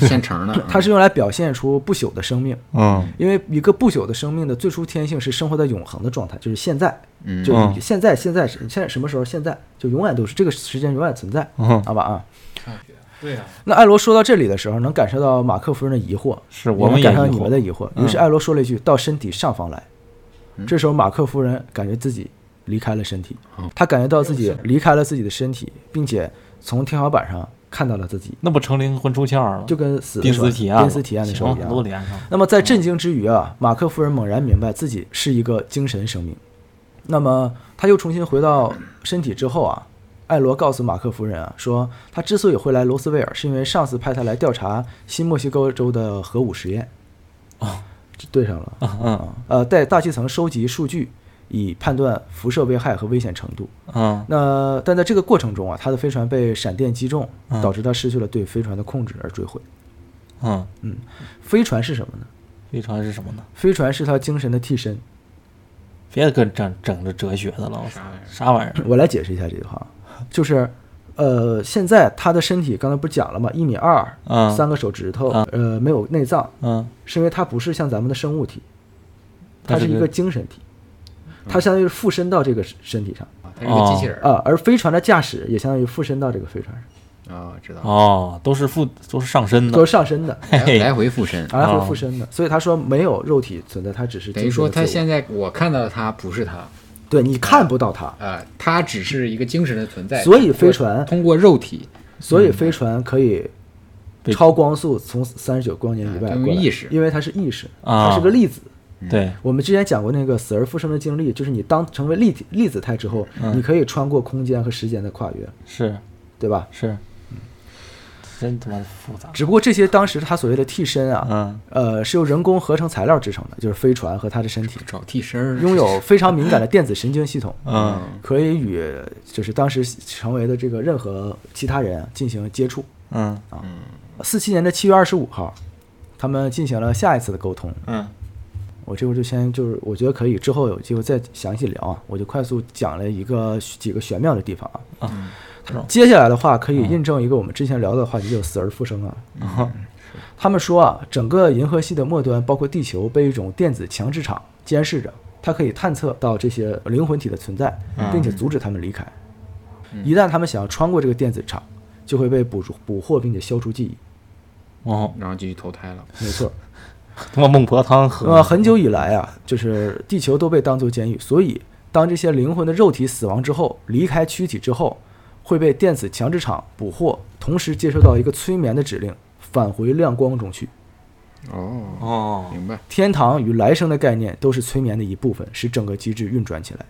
现成的。它是用来表现出不朽的生命。嗯因为一个不朽的生命的最初天性是生活在永恒的状态，就是现在，嗯就现在现在是现在什么时候？现在就永远都是这个时间永远存在，嗯好吧啊。对呀那艾罗说到这里的时候，能感受到马克夫人的疑惑，是我们感受到你们的疑惑。于是嗯艾罗说了一句：“到身体上方来。”嗯这时候马克夫人感觉自己离开了身体哦，她感觉到自己离开了自己的身体，并且从天花板上看到了自己，那不成灵魂出窍了？就跟死的濒时候死体验，濒死体验的时候一样。都连上。那么在震惊之余啊，马克夫人猛然明白自己是一个精神生命。那么他又重新回到身体之后啊，艾罗告诉马克夫人啊，说他之所以会来罗斯威尔，是因为上司派他来调查新墨西哥州的核武实验。哦，这对上了。嗯呃，在大气层收集数据，以判断辐射危害和危险程度。嗯那但在这个过程中啊，他的飞船被闪电击中，嗯导致他失去了对飞船的控制而坠毁。嗯嗯，飞船是什么呢？飞船是什么呢？飞船是他精神的替身。别跟整整这哲学的了，啥玩意儿？我来解释一下这句话，就是，呃，现在他的身体刚才不是讲了吗？一米二，嗯三个手指头，嗯呃，没有内脏，嗯，是因为它不是像咱们的生物体，它它是一个精神体，它相当于是附身到这个身体上它是一个机器人儿啊，而飞船的驾驶也相当于附身到这个飞船上，啊，知道。哦，都是附都是上身的都是上身的，来来回附身，来回哦附身的，所以他说没有肉体存在，他只是等于说他现在我看到的他不是他，对你看不到它，啊，它只是一个精神的存在。所以飞船通过肉体，所以飞船可以超光速从三十九光年以外啊过来，意识因为它是意识，啊它是个粒子。对，我们之前讲过那个死而复生的经历，就是你当成为粒体粒子态之后，嗯你可以穿过空间和时间的跨越，是对吧？是，真他妈的复杂。只不过这些当时他所谓的替身啊，嗯。呃，是由人工合成材料制成的，就是飞船和他的身体，找替身儿，拥有非常敏感的电子神经系统，嗯。可以与就是当时成为的这个任何其他人啊进行接触。嗯。啊。四七年的七月二十五号，他们进行了下一次的沟通。嗯。我这会儿就先就是，我觉得可以之后有机会再详细聊啊，我就快速讲了一个几个玄妙的地方啊。啊，接下来的话可以印证一个我们之前聊的话题，就是死而复生啊。他们说啊，整个银河系的末端，包括地球，被一种电子强制场监视着，它可以探测到这些灵魂体的存在，并且阻止他们离开。一旦他们想要穿过这个电子场，就会被捕捉捕获，并且消除记忆。哦，然后继续投胎了。没错。他妈孟婆汤喝。呃，很久以来啊，就是地球都被当作监狱，所以当这些灵魂的肉体死亡之后，离开躯体之后，会被电子强制场捕获，同时接收到一个催眠的指令，返回亮光中去。哦，哦，明白。天堂与来生的概念都是催眠的一部分，使整个机制运转起来，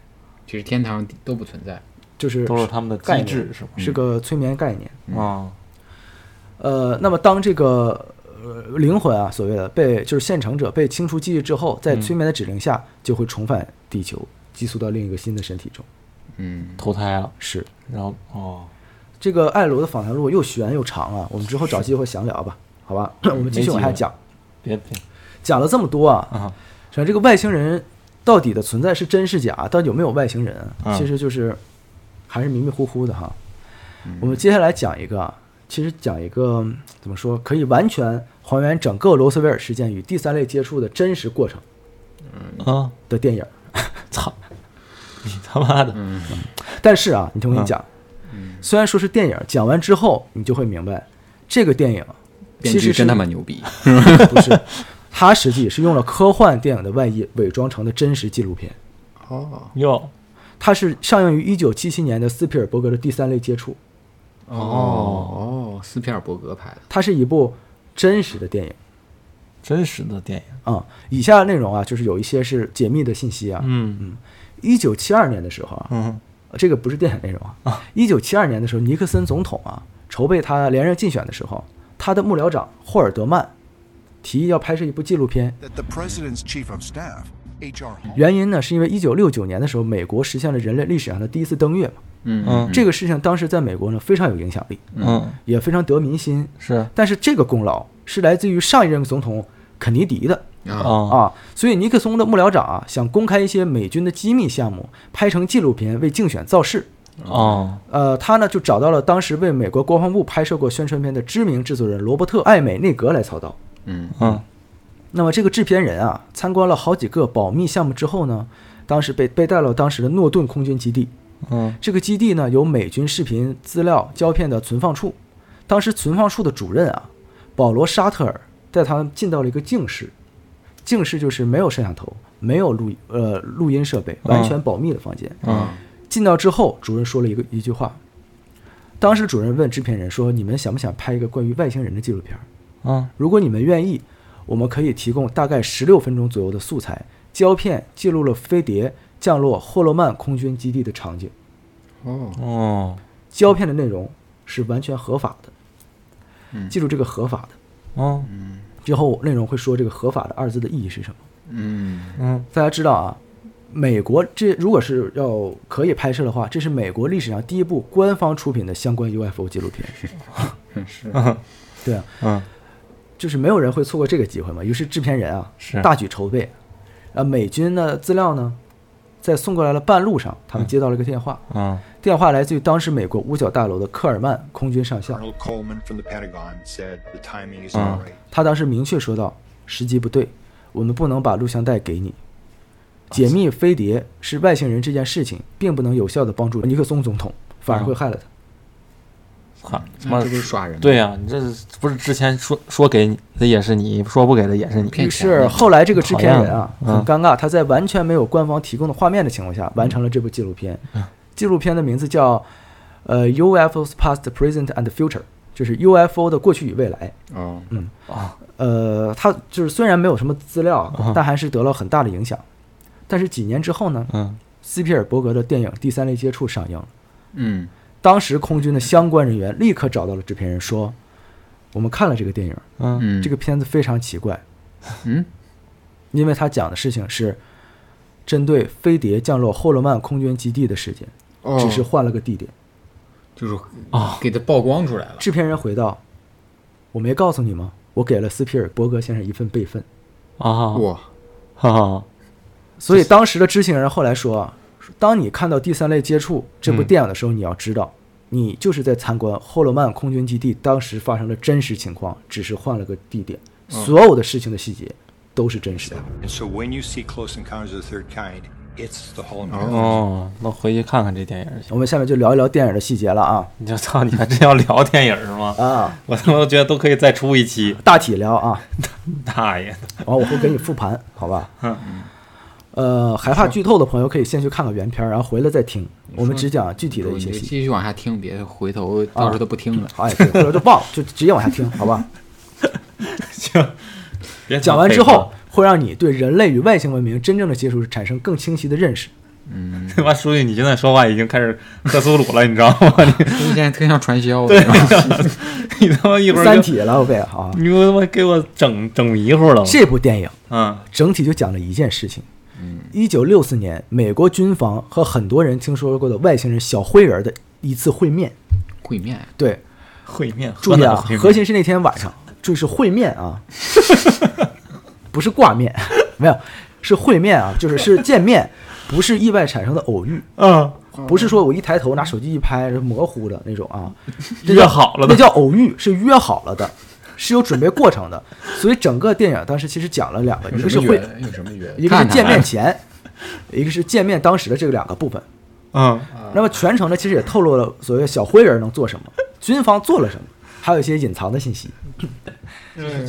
其实天堂都不存在。就是都是他们的概念机制是吗？是个催眠概念。啊，呃，那么当这个呃灵魂啊，所谓的被就是现成者被清除记忆之后，在嗯催眠的指令下，就会重返地球，寄宿到另一个新的身体中。嗯，投胎了，是。然后哦，这个艾罗的访谈录又悬又长啊，我们之后找机会详聊吧，好吧？我们继续往下讲，别别。讲了这么多啊，啊，实际上这个外星人到底的存在是真是假，到底有没有外星人，嗯其实就是还是迷迷糊糊的哈。我们接下来讲一个啊，其实讲一个嗯怎么说，可以完全还原整个罗斯威尔事件与第三类接触的真实过程啊，的电影。操，你他妈的，但是啊，你听我跟你讲，虽然说是电影，讲完之后你就会明白，这个电影其实他妈牛逼。不是，它实际是用了科幻电影的外衣伪装成的真实纪录片。哦，哟，它是上映于一九七七年的斯皮尔伯格的第三类接触，哦。哦，斯皮尔伯格拍的，它是一部真实的电影。真实的电影。啊、以下内容啊，就是有一些是解密的信息啊。嗯。嗯一九七二年的时候啊，嗯。这个不是电影内容啊。一九七二年的时候，尼克森总统啊筹备他连任竞选的时候，他的幕僚长霍尔德曼提议要拍摄一部纪录片。原因呢是因为一九六九年的时候，美国实现了人类历史上的第一次登月嘛。嗯。嗯。这个事情当时在美国呢非常有影响力，嗯，也非常得民心。是。但是这个功劳是来自于上一任总统肯尼迪的啊，啊。啊，所以尼克松的幕僚长啊想公开一些美军的机密项目，拍成纪录片为竞选造势。哦。呃，他呢就找到了当时为美国国防部拍摄过宣传片的知名制作人罗伯特·艾美内格来操刀。嗯。嗯。那么这个制片人啊，参观了好几个保密项目之后呢，当时被被带到当时的诺顿空军基地。嗯。这个基地呢有美军视频资料胶片的存放处，当时存放处的主任啊，保罗·沙特尔带他们进到了一个静室，静室就是没有摄像头、没有录呃录音设备，完全保密的房间。嗯进到之后，主任说了一个一句话。当时主任问制片人说：“你们想不想拍一个关于外星人的纪录片如果你们愿意，我们可以提供大概十六分钟左右的素材，胶片记录了飞碟降落霍洛曼空军基地的场景。哦，哦胶片的内容是完全合法的，嗯记住这个合法的。哦之后内容会说这个合法的二字的意义是什么。嗯嗯大家知道啊，美国这如果是要可以拍摄的话，这是美国历史上第一部官方出品的相关 UFO 纪录片。是 对啊，嗯就是没有人会错过这个机会嘛。于是制片人啊是大举筹备，啊，美军的资料呢，在送过来的半路上，他们接到了一个电话，嗯电话来自于当时美国五角大楼的科尔曼空军上校 Uh. 他当时明确说道，时机不对，我们不能把录像带给你。解密飞碟是外星人这件事情，并不能有效的帮助尼克松总统，反而会害了他。操他妈这不是耍人吗？对呀、你这不是之前说说给你的也是你，说不给的也是你？于骗钱是后来这个制片人啊，很尴尬，他在完全没有官方提供的画面的情况下，完成了这部纪录片。纪录片的名字叫呃 UFOs Past, Present and Future，就是 UFO 的过去与未来。哦，啊呃，他就是虽然没有什么资料但还是得了很大的影响。但是几年之后呢，嗯。斯皮尔伯格的电影《第三类接触》上映了。嗯。当时空军的相关人员立刻找到了制片人，说：“我们看了这个电影，嗯。嗯，这个片子非常奇怪，嗯。因为他讲的事情是针对飞碟降落霍洛曼空军基地的事件，哦，只是换了个地点。就是啊给他曝光出来了。制片人回到：“我没告诉你吗？我给了斯皮尔伯格先生一份备份。啊哇，哈哈所以当时的知情人后来说啊，当你看到《第三类接触》这部嗯电影的时候，你要知道，你就是在参观霍洛曼空军基地当时发生的真实情况，只是换了个地点，所有的事情的细节都是真实的。And so when you see Close Encounters of the Third Kind, it's the Hollow Man. 哦，那回去看看这电影去。我们下面就聊一聊电影的细节了啊你就操，你还真要聊电影是吗？啊，我他妈觉得都可以再出一期。大体聊啊，大爷的，然后我会给你复盘，好吧？呃，害怕剧透的朋友可以先去看个原片，然后回来再听。我们只讲具体的一些细节。继续往下听，别回头到时候都不听了。好，哎，对，或者就忘了，就直接往下听，好吧？行，别讲完之后，会让你对人类与外星文明真正的接触产生更清晰的认识。嗯，他妈书记，你现在说话已经开始 克苏鲁了，你知道吗？你现在特像传销。对是吧你他妈一会儿三体了，呗，好。你他妈给我整整迷糊了。这部电影嗯整体就讲了一件事情。嗯一九六四年，美国军方和很多人听说过的外星人小灰人的一次会面。会面，对，会面，注意啊核心是那天晚上，注意是会面啊，不是挂面，没有，是会面啊，就是是见面，不是意外产生的偶遇，嗯，不是说我一抬头拿手机一拍是模糊的那种啊，约好了的，那叫偶遇，是约好了的，是有准备过程的。所以整个电影当时其实讲了两个，一个是会，有什么约？一个是见面前，一个是见面当时的这个两个部分。嗯那么全程呢，其实也透露了所谓小灰人能做什么，军方做了什么，还有一些隐藏的信息。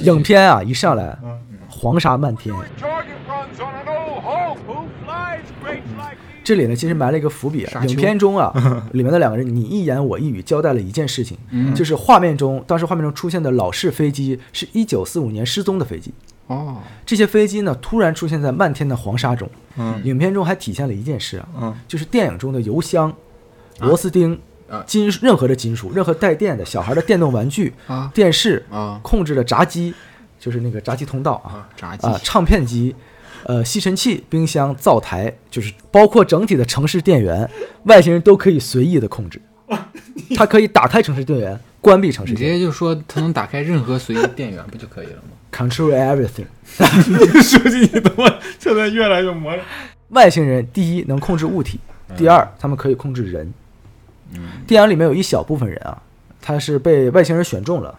影片啊，一上来，黄沙漫天?这里呢，其实埋了一个伏笔影片中啊，里面的两个人你一言我一语交代了一件事情，嗯。就是画面中当时画面中出现的老式飞机是一九四五年失踪的飞机。哦，这些飞机呢，突然出现在漫天的黄沙中。嗯。影片中还体现了一件事啊，嗯。就是电影中的油箱、螺丝钉、啊金属任何的金属、任何带电的小孩的电动玩具、啊电视、啊控制的闸机，就是那个闸机通道啊啊，唱片机。呃，吸尘器、冰箱、灶台，就是包括整体的城市电源，外星人都可以随意的控制。它可以打开城市电源，关闭城市直电源接就说它能打开任何随意电源不就可以了吗？，control everything。书记，你他妈现在越来越魔了。外星人第一能控制物体，第二他们可以控制人。电影里面有一小部分人啊，他是被外星人选中了，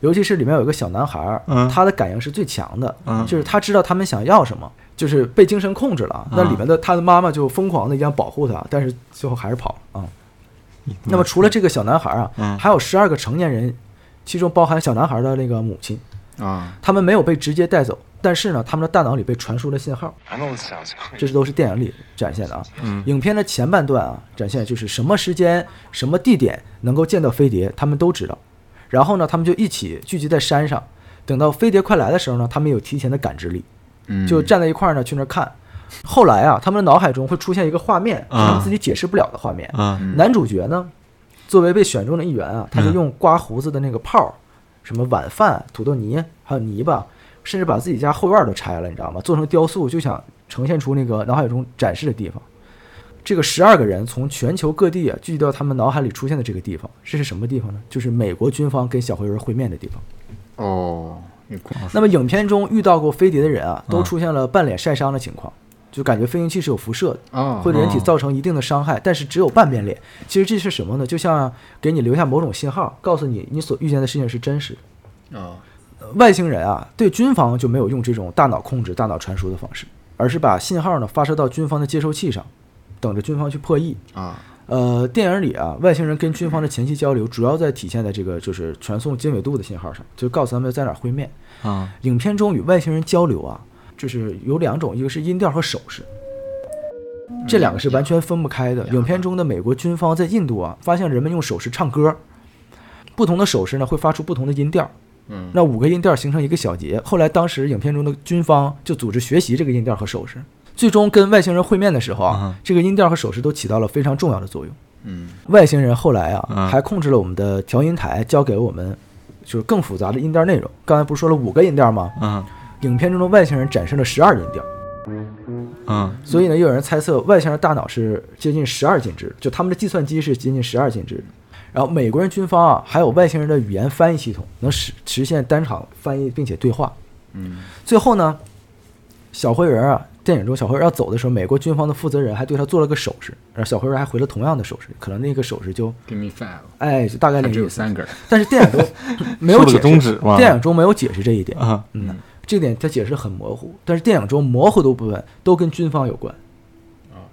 尤其是里面有一个小男孩他的感应是最强的，嗯就是他知道他们想要什么，就是被精神控制了。那里面的他的妈妈就疯狂的一样保护他，但是最后还是跑了啊。那么除了这个小男孩啊，嗯还有十二个成年人，其中包含小男孩的那个母亲，啊，他们没有被直接带走，但是呢，他们的大脑里被传输了信号。这是都是电影里展现的啊。嗯影片的前半段啊，展现就是什么时间、什么地点能够见到飞碟，他们都知道。然后呢，他们就一起聚集在山上，等到飞碟快来的时候呢，他们有提前的感知力，嗯就站在一块儿呢去那儿看。后来啊，他们的脑海中会出现一个画面，他们自己解释不了的画面。嗯男主角呢，作为被选中的一员啊，他就用刮胡子的那个泡儿，什么晚饭、土豆泥，还有泥巴，甚至把自己家后院都拆了，你知道吗？做成雕塑，就想呈现出那个脑海中展示的地方。这个十二个人从全球各地啊聚集到他们脑海里出现的这个地方，这是什么地方呢？就是美国军方跟小灰人会面的地方。哦，那么影片中遇到过飞碟的人啊，都嗯出现了半脸晒伤的情况，就感觉飞行器是有辐射的。哦，会对人体造成一定的伤害，但是只有半边脸。其实这是什么呢？就像给你留下某种信号，告诉你你所遇见的事情是真实的。哦，呃外星人啊，对军方就没有用这种大脑控制、大脑传输的方式，而是把信号呢发射到军方的接收器上，等着军方去破译。啊，呃，电影里啊，外星人跟军方的前期交流，主要在体现在这个就是传送经纬度的信号上，就告诉他们在哪儿会面。啊影片中与外星人交流啊，就是有两种，一个是音调和手势，这两个是完全分不开的。影片中的美国军方在印度啊，发现人们用手势唱歌，不同的手势呢会发出不同的音调。嗯，那五个音调形成一个小节。后来当时影片中的军方就组织学习这个音调和手势，最终跟外星人会面的时候啊嗯，这个音调和手势都起到了非常重要的作用。嗯，外星人后来啊，嗯还控制了我们的调音台，交给我们就是更复杂的音调内容。刚才不是说了五个音调吗？嗯影片中的外星人展示了十二音调，嗯所以呢，又有人猜测外星人大脑是接近十二进制，就他们的计算机是接近十二进制的。然后美国人军方啊，还有外星人的语言翻译系统，能实实现单场翻译并且对话。嗯，最后呢，小灰人啊，电影中小灰人要走的时候，美国军方的负责人还对他做了个手势，然后小灰人还回了同样的手势，可能那个手势就 Give me five，哎，就大概它那个意思。只有三根儿，但是电影中没有解释，电影中没有解释这一点。啊嗯，这点他解释很模糊，但是电影中模糊的部分都跟军方有关，啊，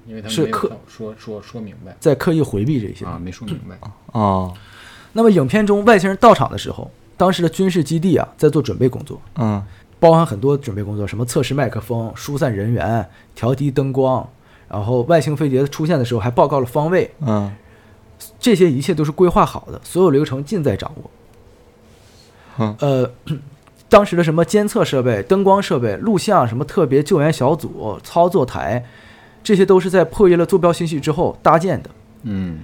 因为他没有是刻说说说明白。在刻意回避这些。啊，没说明白，哦。那么影片中外星人到场的时候，当时的军事基地啊在做准备工作，嗯。包含很多准备工作，什么测试麦克风、疏散人员、调低灯光，然后外星飞碟出现的时候还报告了方位，嗯。这些一切都是规划好的，所有流程尽在掌握。嗯。呃，当时的什么监测设备、灯光设备、录像、什么特别救援小组、操作台，这些都是在破译了坐标信息之后搭建的，嗯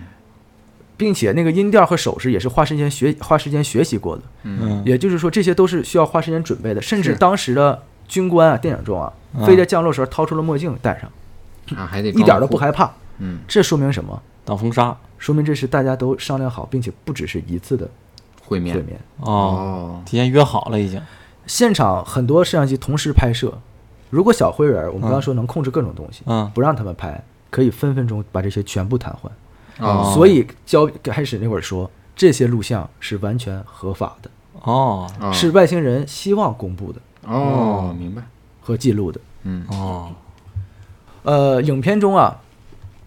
并且那个音调和手势也是花时间学花时间学习过的。嗯也就是说，这些都是需要花时间准备的。甚至当时的军官啊，电影中啊，嗯飞在降落时候掏出了墨镜戴上，啊，还得一点都不害怕。嗯，这说明什么？挡风沙说明这是大家都商量好，并且不只是一次的会面会面。哦，哦，提前约好了已经。现场很多摄像机同时拍摄，如果小灰人儿，我们刚刚说能控制各种东西，嗯。不让他们拍，可以分分钟把这些全部瘫痪。哦。所以交开始那会儿说，这些录像是完全合法的，哦。哦是外星人希望公布的哦，明白，和记录的。嗯。哦。呃，影片中啊，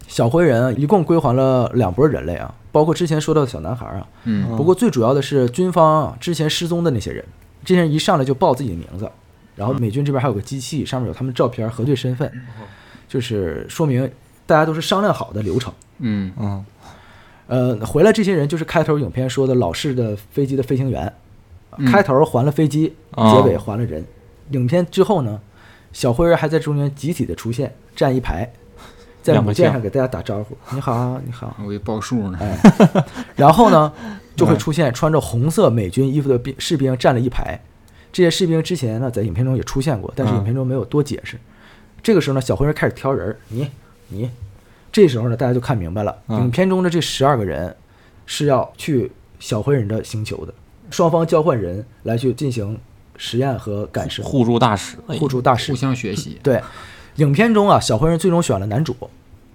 小灰人啊一共归还了两拨人类啊，包括之前说到的小男孩啊。嗯。不过最主要的是军方啊之前失踪的那些人，这些人一上来就报自己的名字，然后美军这边还有个机器，上面有他们照片核对身份，就是说明大家都是商量好的流程。嗯嗯呃，回来这些人就是开头影片说的老式的飞机的飞行员，嗯开头还了飞机，哦结尾还了人。影片之后呢，小灰人还在中间集体的出现，站一排，在母舰上给大家打招呼：“ 你好，你好。我给报数呢。哎，然后呢，就会出现穿着红色美军衣服的兵士兵站了一排。这些士兵之前呢，在影片中也出现过，但是嗯影片中没有多解释。这个时候呢，小灰人开始挑人，你你。这时候呢，大家就看明白了，嗯影片中的这十二个人是要去小灰人的星球的，双方交换人来去进行实验和感受，互助大使，互助大使互。相学习。对，影片中啊，小灰人最终选了男主，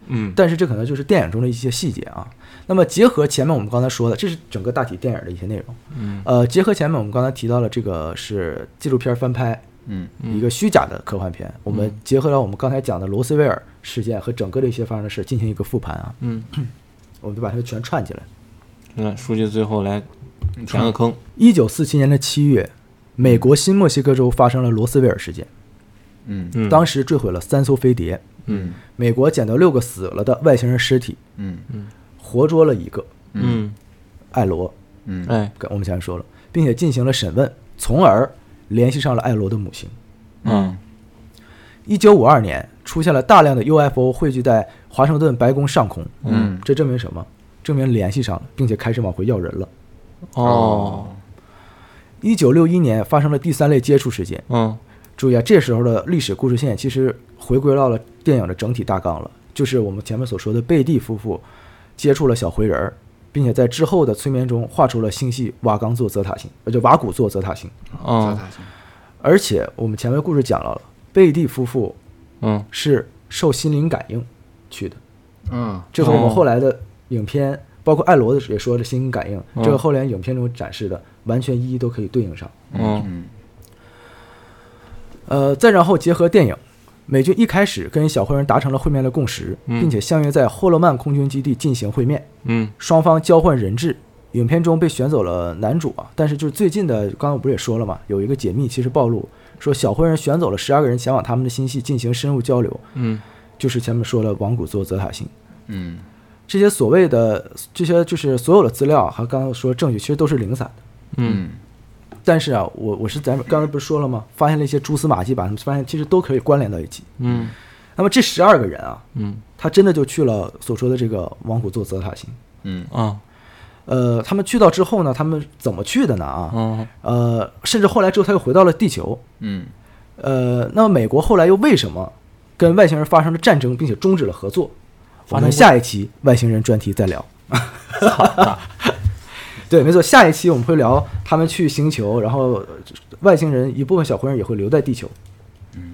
嗯但是这可能就是电影中的一些细节啊。那么结合前面我们刚才说的，这是整个大体电影的一些内容。嗯。呃，结合前面我们刚才提到了这个是纪录片翻拍，嗯。一个虚假的科幻片，我们结合了我们刚才讲的罗斯威尔事件和整个的一些发生的事进行一个复盘啊，嗯，我们就把它们全串起来。那书记最后来填个坑，一九四七年的七月，美国新墨西哥州发生了罗斯威尔事件，嗯。嗯，当时坠毁了三艘飞碟，嗯。美国捡到六个死了的外星人尸体，嗯。嗯活捉了一个嗯。艾罗，嗯。哎。跟我们前面说了，并且进行了审问，从而联系上了艾罗的母星。嗯。一九五二年，出现了大量的 UFO 汇聚在华盛顿白宫上空，嗯。这证明什么？证明联系上了，并且开始往回要人了。哦。一九六一年发生了第三类接触事件，嗯。注意啊，这时候的历史故事线其实回归到了电影的整体大纲了，就是我们前面所说的贝蒂夫妇接触了小灰人儿，并且在之后的催眠中画出了星系瓦冈座泽塔星，呃，就瓦古座泽塔星。哦。而且我们前面故事讲到了，贝蒂夫妇嗯。是受心灵感应去的，嗯。这和我们哦后来的影片，包括艾罗的也说的心灵感应，嗯。这个后来影片中展示的完全一一都可以对应上。嗯。嗯。呃，再然后结合电影，美军一开始跟小灰人达成了会面的共识，嗯。并且相约在霍勒曼空军基地进行会面，嗯。双方交换人质。影片中被选走了男主啊，但是就是最近的，刚刚我不是也说了嘛，有一个解密其实暴露说小灰人选走了十二个人前往他们的星系进行深入交流，嗯。就是前面说的王古座泽塔星。嗯。这些所谓的这些就是所有的资料和刚刚说证据，其实都是零散的。嗯但是啊，我我是咱们刚才不是说了吗？发现了一些蛛丝马迹，把他们发现其实都可以关联到一起。嗯那么这十二个人啊，嗯他真的就去了所说的这个王古座泽塔星。嗯啊呃，他们去到之后呢，他们怎么去的呢？啊，嗯呃，甚至后来之后他又回到了地球。嗯呃，那么美国后来又为什么跟外星人发生了战争，并且终止了合作？我们下一期外星人专题再聊。对，没错，下一期我们会聊他们去星球，然后呃外星人一部分小灰人也会留在地球，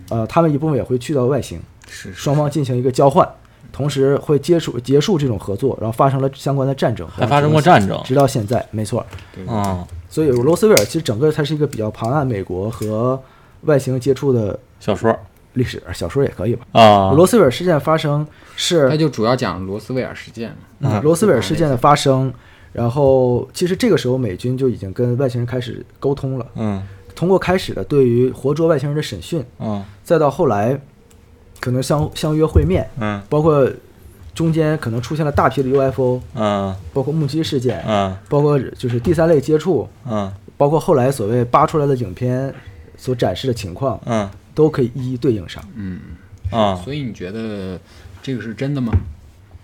呃，他们一部分也会去到外星，是双方进行一个交换，同时会接触结束这种合作，然后发生了相关的战争，还发生过战争直到现在，没错。嗯所以罗斯威尔其实整个它是一个比较庞大美国和外星接触的小说历史，小说也可以吧。啊罗斯威尔事件发生是它就主要讲罗斯威尔事件嘛。嗯罗斯威尔事件的发生，然后其实这个时候美军就已经跟外星人开始沟通了，嗯。通过开始的对于活捉外星人的审讯，嗯。再到后来可能相相约会面，嗯。包括中间可能出现了大批的 UFO，嗯。包括目击事件，嗯。包括就是第三类接触，嗯。包括后来所谓扒出来的影片所展示的情况，嗯。都可以一一对应上。嗯。啊所以你觉得这个是真的吗？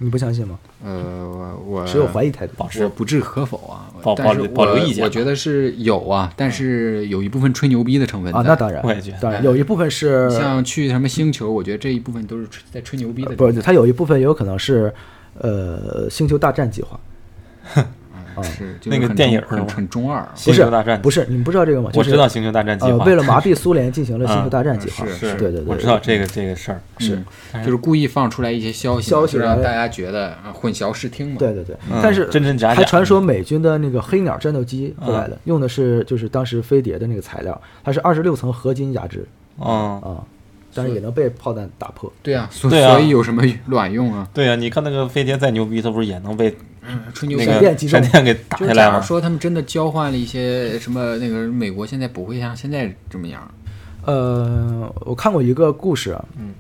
你不相信吗？呃，我我持有怀疑态度。保持我不置可否啊，保但是保留保留我意见我觉得是有啊，但是有一部分吹牛逼的成分那当然，我也觉得当然有一部分是 像去什么星球，我觉得这一部分都是吹在吹牛逼的。不是，它有一部分也有可能是呃星球大战计划，啊是就那个电影很中二啊。不是星球大战不是，你们不知道这个吗？就是我知道星球大战计呃，划，为了麻痹苏联进行了星球大战计划，是是对对对，我知道这个这个事儿是嗯就是故意放出来一些消息，消息让大家觉得啊混淆视听嘛。对对对，嗯但是真真假假还传说美军的那个黑鸟战斗机过来的，用的是就是当时飞碟的那个材料，它是二十六层合金压制啊啊，但是也能被炮弹打破。对啊，所啊所以有什么卵用啊？对啊，你看那个飞碟再牛逼，它不是也能被吹牛闪电击中闪电给打就是下来吗？假如说他们真的交换了一些什么，那个美国现在不会像现在这么样。呃，我看过一个故事嗯，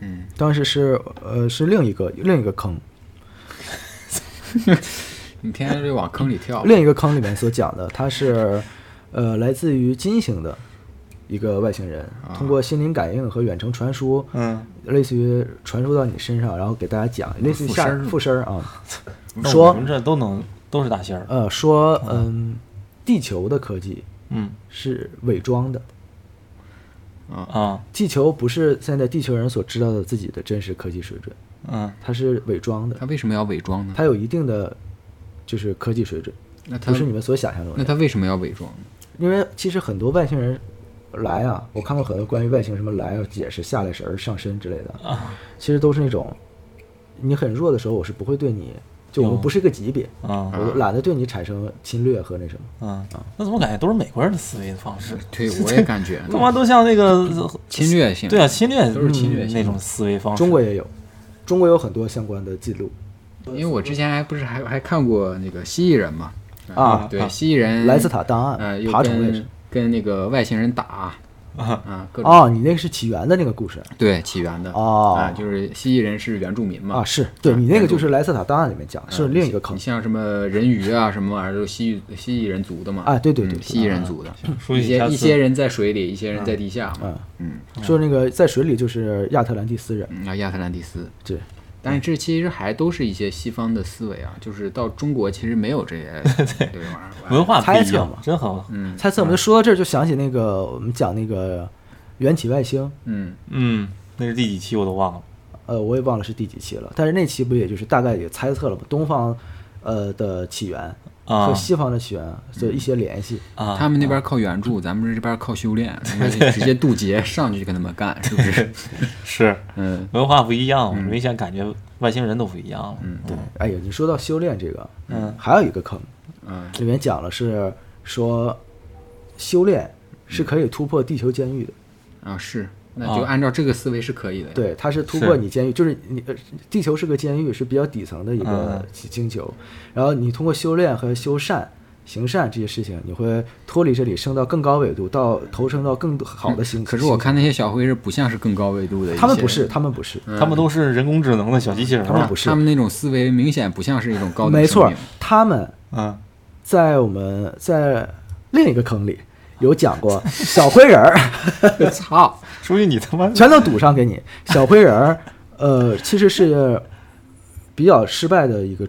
嗯。当时是呃是另一个另一个坑，你天天就往坑里跳。另一个坑里面所讲的，他是呃来自于金星的一个外星人，通过心灵感应和远程传输，嗯，类似于传输到你身上，然后给大家讲，类似于下附身儿附身儿啊，那说我们这都能都是大仙儿。呃说嗯，地球的科技嗯是伪装的，啊地球不是现在地球人所知道的自己的真实科技水准，嗯它是伪装的它，为什么要伪装呢？它有一定的就是科技水准，那它不是你们所想象中那的。他为什么要伪装呢？因为其实很多外星人来啊，我看过很多关于外星人什么来啊、解释、下来神儿、上身之类的，啊其实都是那种你很弱的时候，我是不会对你，就我们不是一个级别，啊我懒得对你产生侵略和那什么。啊，那怎么感觉都是美国人的思维的方式？对，我也感觉 他妈都像那个 侵略性。对啊，侵略都是侵略那种思维方式。中国也有，中国有很多相关的记录因为我之前还不是还还看过那个蜥蜴人嘛，啊，对，蜥蜴人莱斯塔档案呃，爬虫类跟那个外星人打啊，各种。哦，你那个是起源的那个故事。对起源的。哦。啊，就是蜥蜴人是原住民嘛。啊，是对你那个就是莱斯塔档案里面讲，是嗯另一个坑。你像什么人鱼啊，什么玩意儿，都是蜥蜴蜥蜴人族的嘛。啊对对对蜥蜴人族的。说一些一些人在水里，一些人在地下嘛。嗯，说那个在水里就是亚特兰蒂斯人，嗯，啊，亚特兰蒂斯。对，但是这其实还都是一些西方的思维啊，就是到中国其实没有这些这个玩意儿。文化猜测嘛，真好。嗯猜测我们就说到这儿就想起那个我们讲那个缘起外星，嗯嗯，那是第几期我都忘了。呃，我也忘了是第几期了，但是那期不也就是大概也猜测了嘛？东方呃的起源啊和西方的起源的一些联系。啊，他们那边靠援助，咱们这边靠修炼，直接渡劫上去就跟他们干，是不是？是 嗯文化不一样，明显感觉外星人都不一样了。嗯，对，哎呀，你说到修炼这个，嗯还有一个坑，嗯里面讲了是说修炼是可以突破地球监狱的。啊是，那就按照这个思维是可以的。，对，它是突破你监狱，就是你呃，地球是个监狱，是比较底层的一个嗯星球，然后你通过修炼和修善。行善这些事情，你会脱离这里，升到更高纬度，到投生到更好的星。可是我看那些小灰人不像是更高纬度的他们不是，他们不是，他们都是人工智能的小机器人。他们不是他们那种思维明显不像是一种高等没错，他们啊，在我们在另一个坑里有讲过小灰人儿，操，属于你他妈全都赌上给你。小灰人儿，呃，其实是比较失败的一个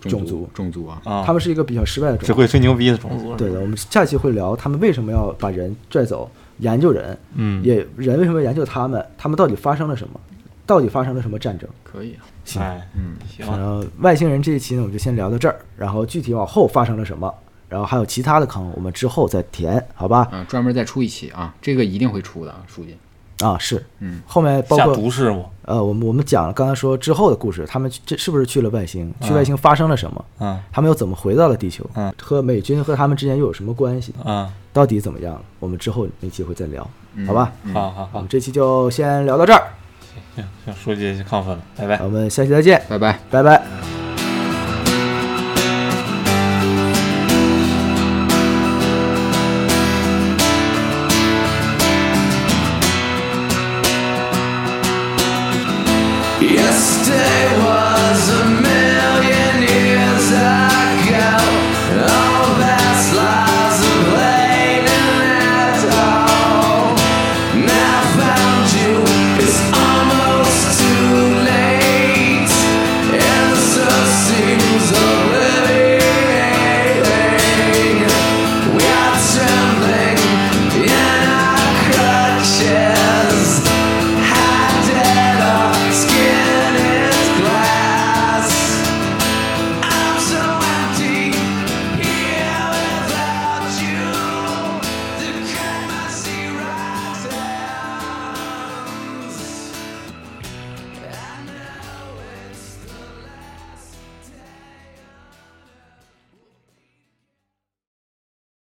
种族，种族啊，啊！他们是一个比较失败的种族。只会吹牛逼的种族。对的，我们下期会聊他们为什么要把人拽走，研究人，嗯，也人为什么要研究他们，他们到底发生了什么，到底发生了什么战争。可以啊，行哎，嗯，行然后外星人这一期呢，我们就先聊到这儿，然后具体往后发生了什么，然后还有其他的坑，我们之后再填，好吧？啊，专门再出一期啊，这个一定会出的啊，书记。啊，是，嗯，后面包下括毒誓我。呃，我们我们讲了刚才说之后的故事，他们这是不是去了外星？去啊外星发生了什么？嗯他们又怎么回到了地球？嗯和美军和他们之间又有什么关系？嗯，到底怎么样？我们之后那期会再聊，嗯好吧？好好好我们，这期就先聊到这儿，行行，书记亢奋了，拜拜我。们下期再见，拜拜。拜拜。